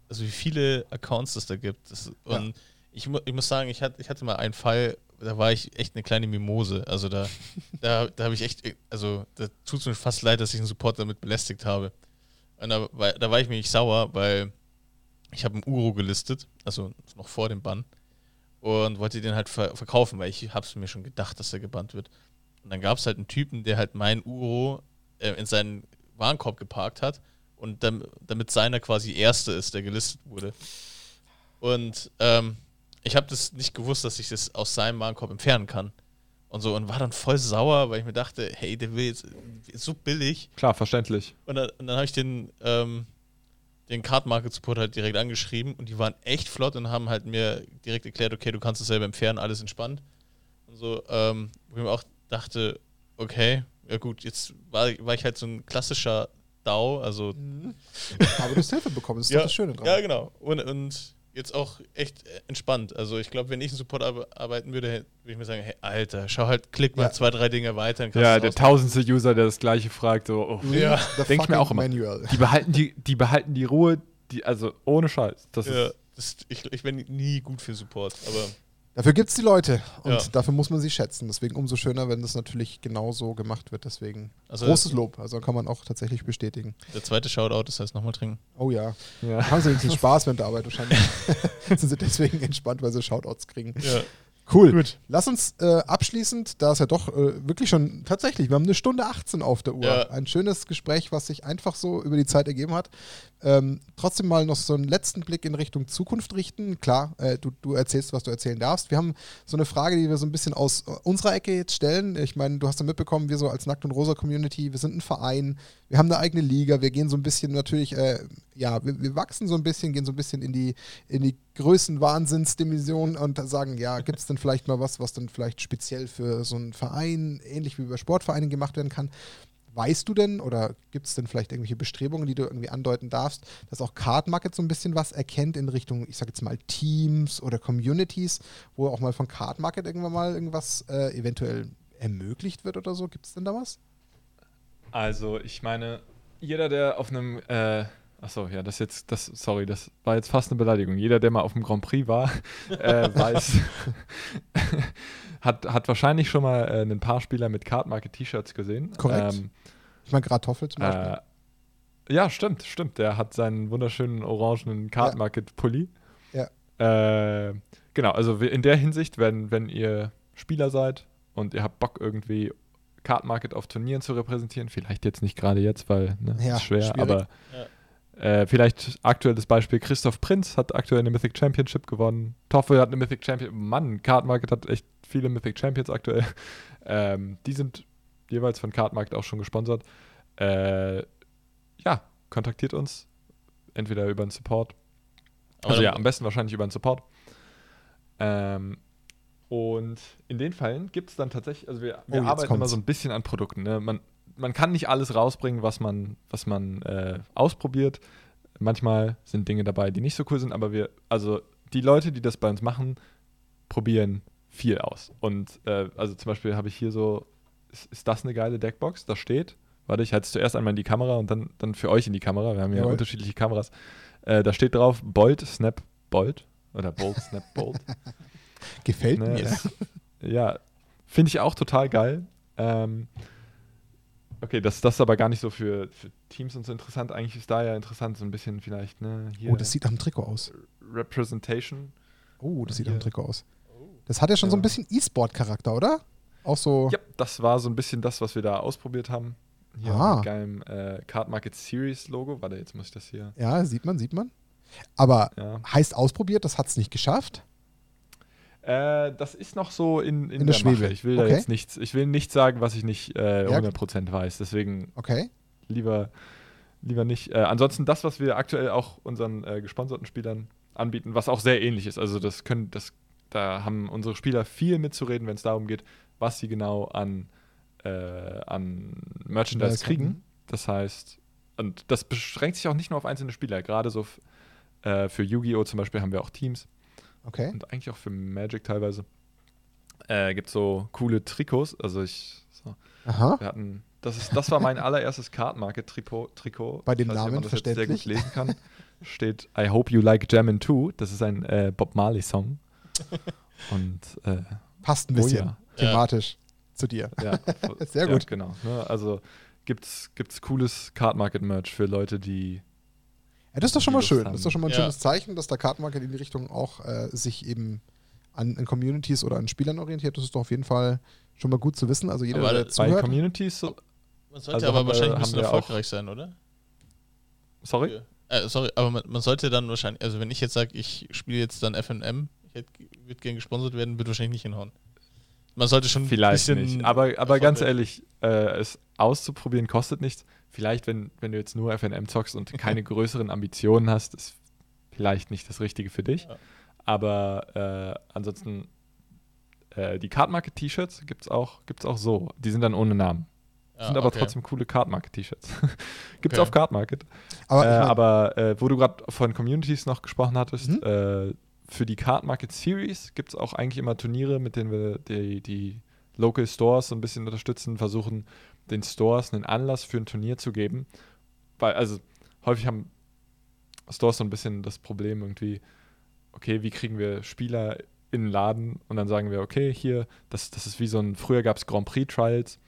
also wie viele Accounts es da gibt. Das, Ja. und ich, mu ich muss sagen, ich hatte, ich hatte mal einen Fall, da war ich echt eine kleine Mimose. Also da, da, da habe ich echt, also da tut es mir fast leid, dass ich einen Support damit belästigt habe. Und da, war- da war ich mir nicht sauer, weil ich habe einen Uro gelistet, also noch vor dem Bann. Und wollte den halt ver verkaufen, weil ich habe es mir schon gedacht, dass er gebannt wird. Und dann gab es halt einen Typen, der halt meinen Uro äh, in seinen Warenkorb geparkt hat und dam damit seiner quasi erste ist, der gelistet wurde. Und ähm, ich habe das nicht gewusst, dass ich das aus seinem Warenkorb entfernen kann. Und so und war dann voll sauer, weil ich mir dachte, hey, der will jetzt so billig. Klar, verständlich. Und dann, dann habe ich den, ähm, den Card Market Support halt direkt angeschrieben und die waren echt flott und haben halt mir direkt erklärt, okay, du kannst es selber entfernen, alles entspannt. Und so, ähm, wo ich mir auch dachte, okay, ja gut, jetzt war, war ich halt so ein klassischer DAO, also Mhm. Aber du hast Hilfe bekommen, das ist Ja, doch das Schöne dran. ja, genau. Und, und jetzt auch echt entspannt. Also ich glaube, wenn ich einen Support ar arbeiten würde, würde ich mir sagen, hey, Alter, schau halt, klick mal Ja. zwei, drei Dinge weiter. Ja, der aus- tausendste User, der das gleiche fragt, so, oh, Ja. the Denk ich mir auch immer. Manual. die behalten die, die behalten die Ruhe, die, also ohne Scheiß. Das Ja, ist, das, ich, ich bin nie gut für Support, aber Dafür gibt es die Leute und Ja. dafür muss man sie schätzen. Deswegen umso schöner, wenn das natürlich genau so gemacht wird. Deswegen also großes Lob. Also kann man auch tatsächlich bestätigen. der zweite Shoutout, das heißt nochmal trinken. Oh ja. ja. Haben sie wenigstens Spaß während der Arbeit wahrscheinlich. Sind sie deswegen entspannt, weil sie Shoutouts kriegen. Ja, Cool. gut. Lass uns äh, abschließend, da es ja doch äh, wirklich schon tatsächlich, wir haben eine Stunde 18 auf der Uhr. Ja. Ein schönes Gespräch, was sich einfach so über die Zeit ergeben hat. Ähm, trotzdem mal noch so einen letzten Blick in Richtung Zukunft richten. Klar, äh, du, du erzählst, was du erzählen darfst. Wir haben so eine Frage, die wir so ein bisschen aus äh, unserer Ecke jetzt stellen. Ich meine, du hast ja mitbekommen, wir so als Nackt und Rosa Community, wir sind ein Verein, wir haben eine eigene Liga, wir gehen so ein bisschen natürlich, äh, ja, wir, wir wachsen so ein bisschen, gehen so ein bisschen in die, in die Größenwahnsinnsdimension und sagen, ja, gibt es denn vielleicht mal was, was dann vielleicht speziell für so einen Verein, ähnlich wie bei Sportvereinen gemacht werden kann? Weißt du denn oder gibt es denn vielleicht irgendwelche Bestrebungen, die du irgendwie andeuten darfst, dass auch Card Market so ein bisschen was erkennt in Richtung, ich sage jetzt mal Teams oder Communities, wo auch mal von Card Market irgendwann mal irgendwas äh, eventuell ermöglicht wird oder so? Gibt es denn da was? Also, ich meine, jeder, der auf einem, äh, Achso, ja, das jetzt, das, sorry, das war jetzt fast eine Beleidigung. Jeder, der mal auf dem Grand Prix war, äh, weiß, hat, hat wahrscheinlich schon mal äh, ein paar Spieler mit Card Market T-Shirts gesehen. Korrekt. Ähm, Ich meine, gerade Toffel zum Beispiel. äh, ja, stimmt, stimmt. Der hat seinen wunderschönen orangenen Card Ja. Market Pulli. Ja. Äh, genau, also in der Hinsicht, wenn, wenn ihr Spieler seid und ihr habt Bock irgendwie Card Market auf Turnieren zu repräsentieren, vielleicht jetzt nicht gerade jetzt, weil ne, Ja, ist schwer, schwierig. aber äh, vielleicht aktuelles Beispiel, Christoph Prinz hat aktuell eine Mythic Championship gewonnen. Toffel hat eine Mythic Champion. Mann, Card Market hat echt viele Mythic Champions aktuell. Ähm, die sind jeweils von Card Market auch schon gesponsert. Äh, ja, kontaktiert uns. Entweder über den Support. Also ja, am besten wahrscheinlich über den Support. Ähm, und in den Fällen gibt es dann tatsächlich, also wir, wir Oh, arbeiten immer kommt's. so ein bisschen an Produkten. Ne? Man, man kann nicht alles rausbringen, was man, was man äh, ausprobiert. Manchmal sind Dinge dabei, die nicht so cool sind, aber wir, also die Leute, die das bei uns machen, probieren viel aus. Und äh, also zum Beispiel habe ich hier so, ist, ist das eine geile Deckbox? Da steht, warte, ich halte es zuerst einmal in die Kamera und dann, dann für euch in die Kamera. Wir haben ja Jawohl. unterschiedliche Kameras. Äh, da steht drauf Bolt, Snap, Bolt. Oder Bolt, Snap, Bolt. Gefällt Ne, mir. Ja, finde ich auch total geil. Ähm, okay, das, das ist aber gar nicht so für, für Teams und so interessant. Eigentlich ist da ja interessant, so ein bisschen vielleicht, ne, hier Oh, das sieht einem Trikot aus. Representation. Oh, das sieht nach Hier. einem Trikot aus. Das hat ja schon so ein Ja. bisschen E-Sport-Charakter, oder? Auch so. Ja, das war so ein bisschen das, was wir da ausprobiert haben. Hier Ah. mit geilem äh, Card Market Series Logo. Warte, jetzt muss ich das hier. Ja, sieht man, sieht man. Aber Ja. heißt ausprobiert, das hat es nicht geschafft. Äh, das ist noch so in, in, In der der, Mache. Schwebe. Ich will da Okay. jetzt nichts, ich will nichts sagen, was ich nicht äh, Ja. 100% weiß. Deswegen Okay. lieber, lieber nicht. Äh, ansonsten das, was wir aktuell auch unseren äh, gesponserten Spielern anbieten, was auch sehr ähnlich ist. Also das können, das, da haben unsere Spieler viel mitzureden, wenn es darum geht, was sie genau an, äh, an Merchandise Merchandise kriegen. Das heißt, und das beschränkt sich auch nicht nur auf einzelne Spieler. Gerade so äh, für Yu-Gi-Oh! zum Beispiel haben wir auch Teams Okay. und eigentlich auch für Magic teilweise. Äh, gibt so coole Trikots. Also ich, so, Aha. wir hatten, das, ist, das war mein allererstes Card Market Trikot. Trikot. Bei dem weiß nicht, Namen man das jetzt sehr gut verständlich. lesen kann. Steht I hope you like Jammin' Too. Das ist ein äh, Bob Marley Song. Und äh, Passt ein Oh bisschen ja. thematisch zu dir. ja, Sehr ja, gut. genau. Ne? Also gibt's gibt's cooles Card Market Merch für Leute, die Ja, das ist doch schon mal schön. haben. Das ist doch schon mal ein Ja. schönes Zeichen, dass der Kartenmarket in die Richtung auch äh, sich eben an, an Communities oder an Spielern orientiert. Das ist doch auf jeden Fall schon mal gut zu wissen. Also jeder, Aber der bei bei zuhört. Communities so, Man sollte Also aber wahrscheinlich ein bisschen erfolgreich sein, oder? sorry. Äh, sorry, aber man, man sollte dann wahrscheinlich, also wenn ich jetzt sage, ich spiele jetzt dann FNM, ich würde gerne gesponsert werden, wird wahrscheinlich nicht hinhauen. Man sollte schon ein Vielleicht bisschen nicht. Aber, aber ganz ehrlich, äh, es auszuprobieren kostet nichts. Vielleicht, wenn, wenn du jetzt nur FNM zockst und keine größeren Ambitionen hast, ist vielleicht nicht das Richtige für dich. Ja. Aber äh, ansonsten, äh, die Card Market T-Shirts gibt es auch, gibt's auch so. Die sind dann ohne Namen. Ja, sind aber okay. trotzdem coole Card Market T-Shirts. gibt es Okay. auf Card Market. Aber, äh, aber äh, wo du gerade von Communities noch gesprochen hattest, Mhm. äh, für die Card Market Series gibt es auch eigentlich immer Turniere, mit denen wir die, die Local Stores so ein bisschen unterstützen, versuchen den Stores einen Anlass für ein Turnier zu geben. Weil, also häufig haben Stores so ein bisschen das Problem irgendwie, okay, wie kriegen wir Spieler in den Laden und dann sagen wir, okay, hier, das, das ist wie so ein, früher gab es Grand Prix Trials,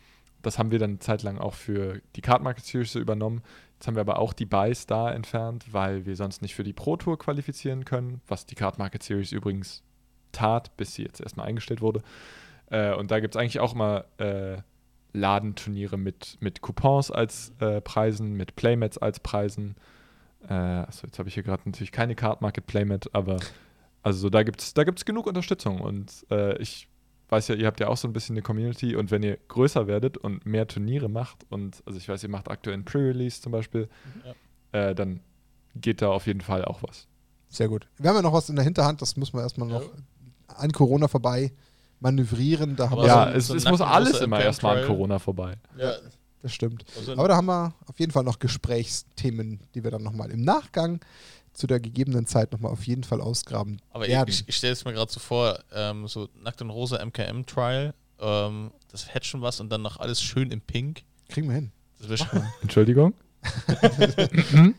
das haben wir dann eine Zeit lang auch für die Card Market Series übernommen. Jetzt haben wir aber auch die Buys da entfernt, weil wir sonst nicht für die Pro Tour qualifizieren können, was die Card Market Series übrigens tat, bis sie jetzt erstmal eingestellt wurde. Äh, und da gibt es eigentlich auch mal äh, Ladenturniere mit, mit Coupons als äh, Preisen, mit Playmats als Preisen. Äh, achso, jetzt habe ich hier gerade natürlich keine Card Market Playmat, aber also da gibt es da gibt's genug Unterstützung und äh, ich weiß ja, ihr habt ja auch so ein bisschen eine Community und wenn ihr größer werdet und mehr Turniere macht und also ich weiß, ihr macht aktuell ein Pre-Release zum Beispiel, äh, dann geht da auf jeden Fall auch was. sehr gut. Wir haben ja noch was in der Hinterhand, das müssen wir erstmal noch an Corona vorbei manövrieren. Da haben Aber wir ja, so ein- es, so es muss alles immer erstmal an. Corona vorbei. Ja, das stimmt. also Aber da haben wir auf jeden Fall noch Gesprächsthemen, die wir dann nochmal im Nachgang zu der gegebenen Zeit nochmal auf jeden Fall ausgraben Aber werden. ich, ich stelle es mir gerade so vor, ähm, so nackt und rosa MKM-Trial, ähm, das hätte schon was und dann noch alles schön in Pink. Kriegen wir hin. Das wäre schon. Entschuldigung?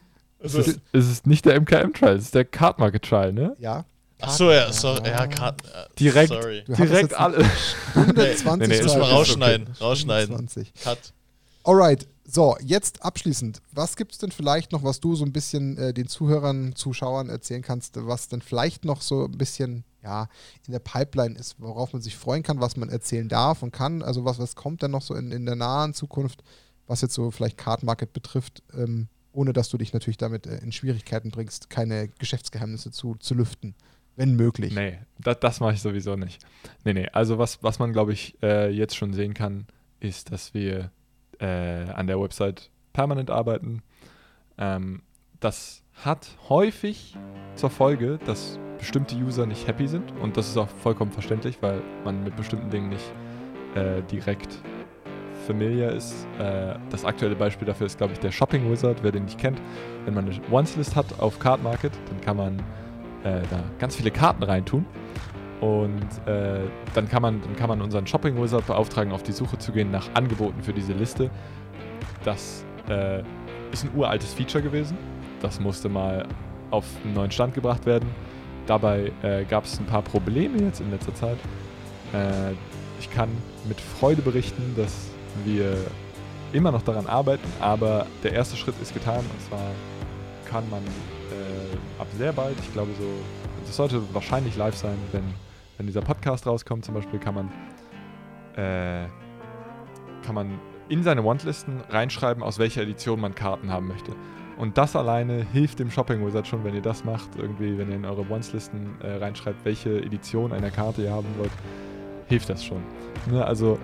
Es ist, es ist nicht der MKM-Trial, es ist der Card Market Trial, ne? Ja. Ach so, ja, sorry. Ja, Karten. äh, Direkt. Sorry. Direkt alle. 120 Nee, nee, Das müssen wir rausschneiden. Rausschneiden. 120. Cut. Alright, so, jetzt abschließend. Was gibt es denn vielleicht noch, was du so ein bisschen äh, den Zuhörern, Zuschauern erzählen kannst, was denn vielleicht noch so ein bisschen ja, in der Pipeline ist, worauf man sich freuen kann, was man erzählen darf und kann? Also was, was kommt denn noch so in, in der nahen Zukunft, was jetzt so vielleicht Card Market betrifft, ähm, ohne dass du dich natürlich damit äh, in Schwierigkeiten bringst, keine Geschäftsgeheimnisse zu, zu lüften, wenn möglich. Nee, das, das mache ich sowieso nicht. Nee, nee, also was, was man, glaube ich, äh, jetzt schon sehen kann, ist, dass wir äh, an der Website permanent arbeiten. Ähm, das hat häufig zur Folge, dass bestimmte User nicht happy sind und das ist auch vollkommen verständlich, weil man mit bestimmten Dingen nicht äh, direkt familiar ist. Äh, das aktuelle Beispiel dafür ist, glaube ich, der Shopping Wizard, wer den nicht kennt. Wenn man eine Once-List hat auf Card Market, dann kann man äh, da ganz viele Karten reintun. Und äh, dann, kann man, dann kann man unseren Shopping Wizard beauftragen, auf die Suche zu gehen nach Angeboten für diese Liste. Das äh, ist ein uraltes Feature gewesen. Das musste mal auf einen neuen Stand gebracht werden. Dabei äh, gab es ein paar Probleme jetzt in letzter Zeit. Äh, ich kann mit Freude berichten, dass wir immer noch daran arbeiten, aber der erste Schritt ist getan und zwar kann man ab sehr bald, ich glaube so, das sollte wahrscheinlich live sein, wenn, wenn dieser Podcast rauskommt zum Beispiel, kann man, äh, kann man in seine Wantlisten reinschreiben, aus welcher Edition man Karten haben möchte. Und das alleine hilft dem Shopping Wizard schon, wenn ihr das macht, irgendwie, wenn ihr in eure Wants-Listen äh, reinschreibt, welche Edition einer Karte ihr haben wollt, hilft das schon. Ne, also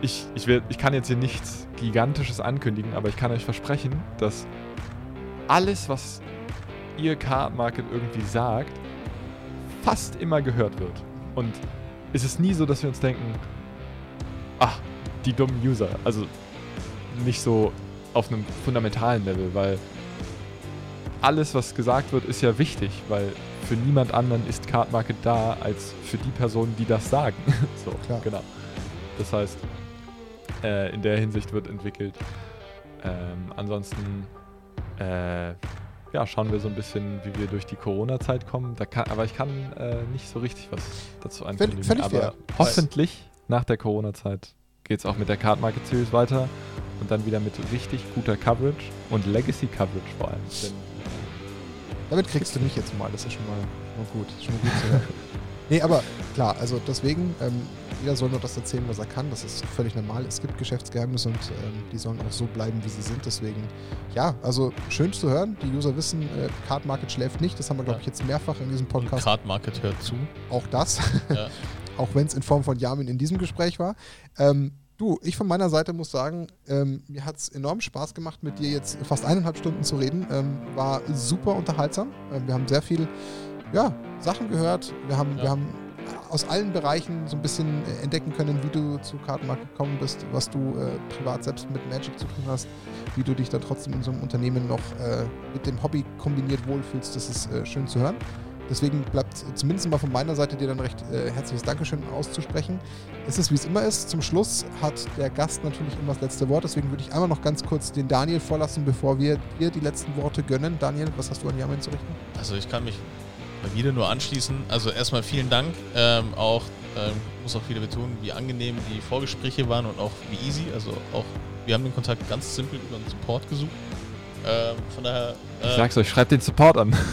ich, ich, will, ich kann jetzt hier nichts Gigantisches ankündigen, aber ich kann euch versprechen, dass alles, was ihr Card Market irgendwie sagt, fast immer gehört wird. Und es ist nie so, dass wir uns denken, ach, die dummen User. Also nicht so auf einem fundamentalen Level, weil alles, was gesagt wird, ist ja wichtig, weil für niemand anderen ist Card Market da, als für die Personen, die das sagen. so, Klar. genau. Das heißt, äh, in der Hinsicht wird entwickelt. Ähm, ansonsten, äh, ja, schauen wir so ein bisschen, wie wir durch die Corona-Zeit kommen. Kann, aber ich kann äh, nicht so richtig was dazu ankündigen. völlig aber fair. hoffentlich nach der Corona-Zeit geht es auch mit der Card Market Series weiter und dann wieder mit richtig guter Coverage und Legacy Coverage vor allem. Denn Damit kriegst du mich jetzt mal, das ist schon mal, schon mal gut. Schon mal gut zu hören. Nee, aber klar, also deswegen, ähm, jeder soll nur das erzählen, was er kann. Das ist völlig normal. Es gibt Geschäftsgeheimnisse und ähm, die sollen auch so bleiben, wie sie sind. Deswegen, ja, also schön zu hören. Die User wissen, äh, Card Market schläft nicht. Das haben wir, glaube ich, jetzt mehrfach in diesem Und Podcast. Card Market hört zu. Auch das. Ja. auch wenn es in Form von Yamin in diesem Gespräch war. Ähm, du, ich von meiner Seite muss sagen, ähm, mir hat es enorm Spaß gemacht, mit dir jetzt fast eineinhalb Stunden zu reden. Ähm, war super unterhaltsam. Ähm, wir haben sehr viel ja, Sachen gehört. Wir haben, Ja. wir haben aus allen Bereichen so ein bisschen äh, entdecken können, wie du zu Kartenmarkt gekommen bist, was du äh, privat selbst mit Magic zu tun hast, wie du dich dann trotzdem in so einem Unternehmen noch äh, mit dem Hobby kombiniert wohlfühlst. Das ist äh, schön zu hören. Deswegen bleibt zumindest mal von meiner Seite dir dann recht äh, herzliches Dankeschön auszusprechen. Es ist, wie es immer ist. Zum Schluss hat der Gast natürlich immer das letzte Wort. Deswegen würde ich einmal noch ganz kurz den Daniel vorlassen, bevor wir dir die letzten Worte gönnen. Daniel, was hast du an Yamin zu richten? Also ich kann mich mal wieder nur anschließen. Also erstmal vielen Dank. Ähm, auch ähm, muss auch wieder betonen, wie angenehm die Vorgespräche waren und auch wie easy. Also auch wir haben den Kontakt ganz simpel über den Support gesucht. Ähm, von daher. ich äh, sag's euch, schreibt den Support an.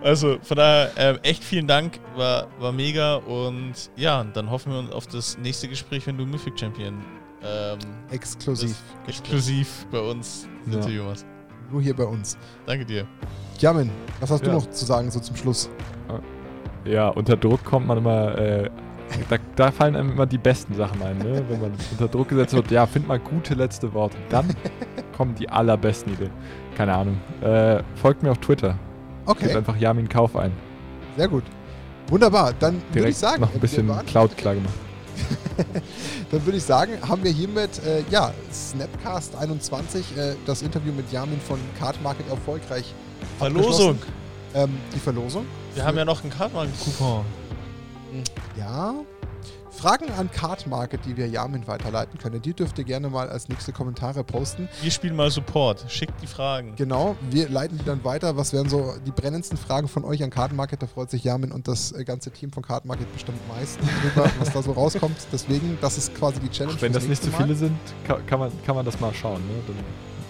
Also von daher ähm, echt vielen Dank, war, war mega und ja, dann hoffen wir uns auf das nächste Gespräch, wenn du Mythic Champion ähm, Exklusiv. exklusiv bei uns Ja. Interview machst. Nur hier bei uns. Danke dir. Yamin, was hast du Ja. noch zu sagen so zum Schluss? Ja, unter Druck kommt man immer, äh, da, da fallen einem immer die besten Sachen ein, ne? Wenn man unter Druck gesetzt wird, ja, find mal gute letzte Worte. Dann kommen die allerbesten Ideen. Keine Ahnung. Äh, folgt mir auf Twitter. Gebt Okay, einfach Yamin Kauf ein. sehr gut. Wunderbar. Dann würde ich Direkt sagen, noch ein bisschen Cloud klar gemacht. Dann würde ich sagen, haben wir hiermit, äh, ja, Snapcast 21, äh, das Interview mit Yamin von Card Market erfolgreich. Verlosung. Ähm, die Verlosung. Wir haben ja noch einen Kartmarken-Coupon. Ja. Fragen an Card Market, die wir Yamin weiterleiten können, die dürft ihr gerne mal als nächste Kommentare posten. Wir spielen mal Support. Schickt die Fragen. Genau, wir leiten die dann weiter. Was wären so die brennendsten Fragen von euch an Card Market? Da freut sich Yamin und das äh, ganze Team von Card Market bestimmt am meisten drüber, was da so rauskommt. Deswegen, das ist quasi die Challenge. Ach, wenn das nicht zu Mal. viele sind, kann, kann, man, kann man das mal schauen. Ne? Dann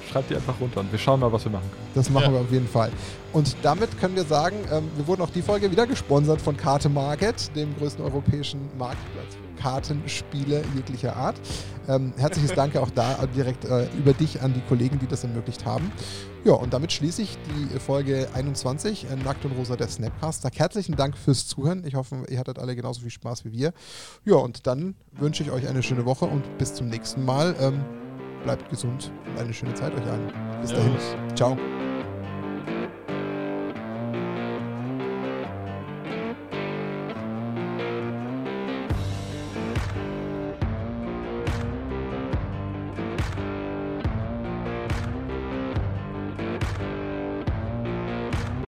schreibt die einfach runter und wir schauen mal, was wir machen können. Das machen Ja. wir auf jeden Fall. Und damit können wir sagen, ähm, wir wurden auch die Folge wieder gesponsert von Karte Market, dem größten europäischen Marktplatz für Kartenspiele jeglicher Art. Ähm, herzliches Danke auch da direkt äh, über dich an die Kollegen, die das ermöglicht haben. Ja, und damit schließe ich die Folge 21, äh, Nackt und Rosa der Snapcast. Sag herzlichen Dank fürs Zuhören. Ich hoffe, ihr hattet alle genauso viel Spaß wie wir. Ja, und dann wünsche ich euch eine schöne Woche und bis zum nächsten Mal. Ähm, bleibt gesund und eine schöne Zeit euch allen. Bis dahin. Servus. Ciao.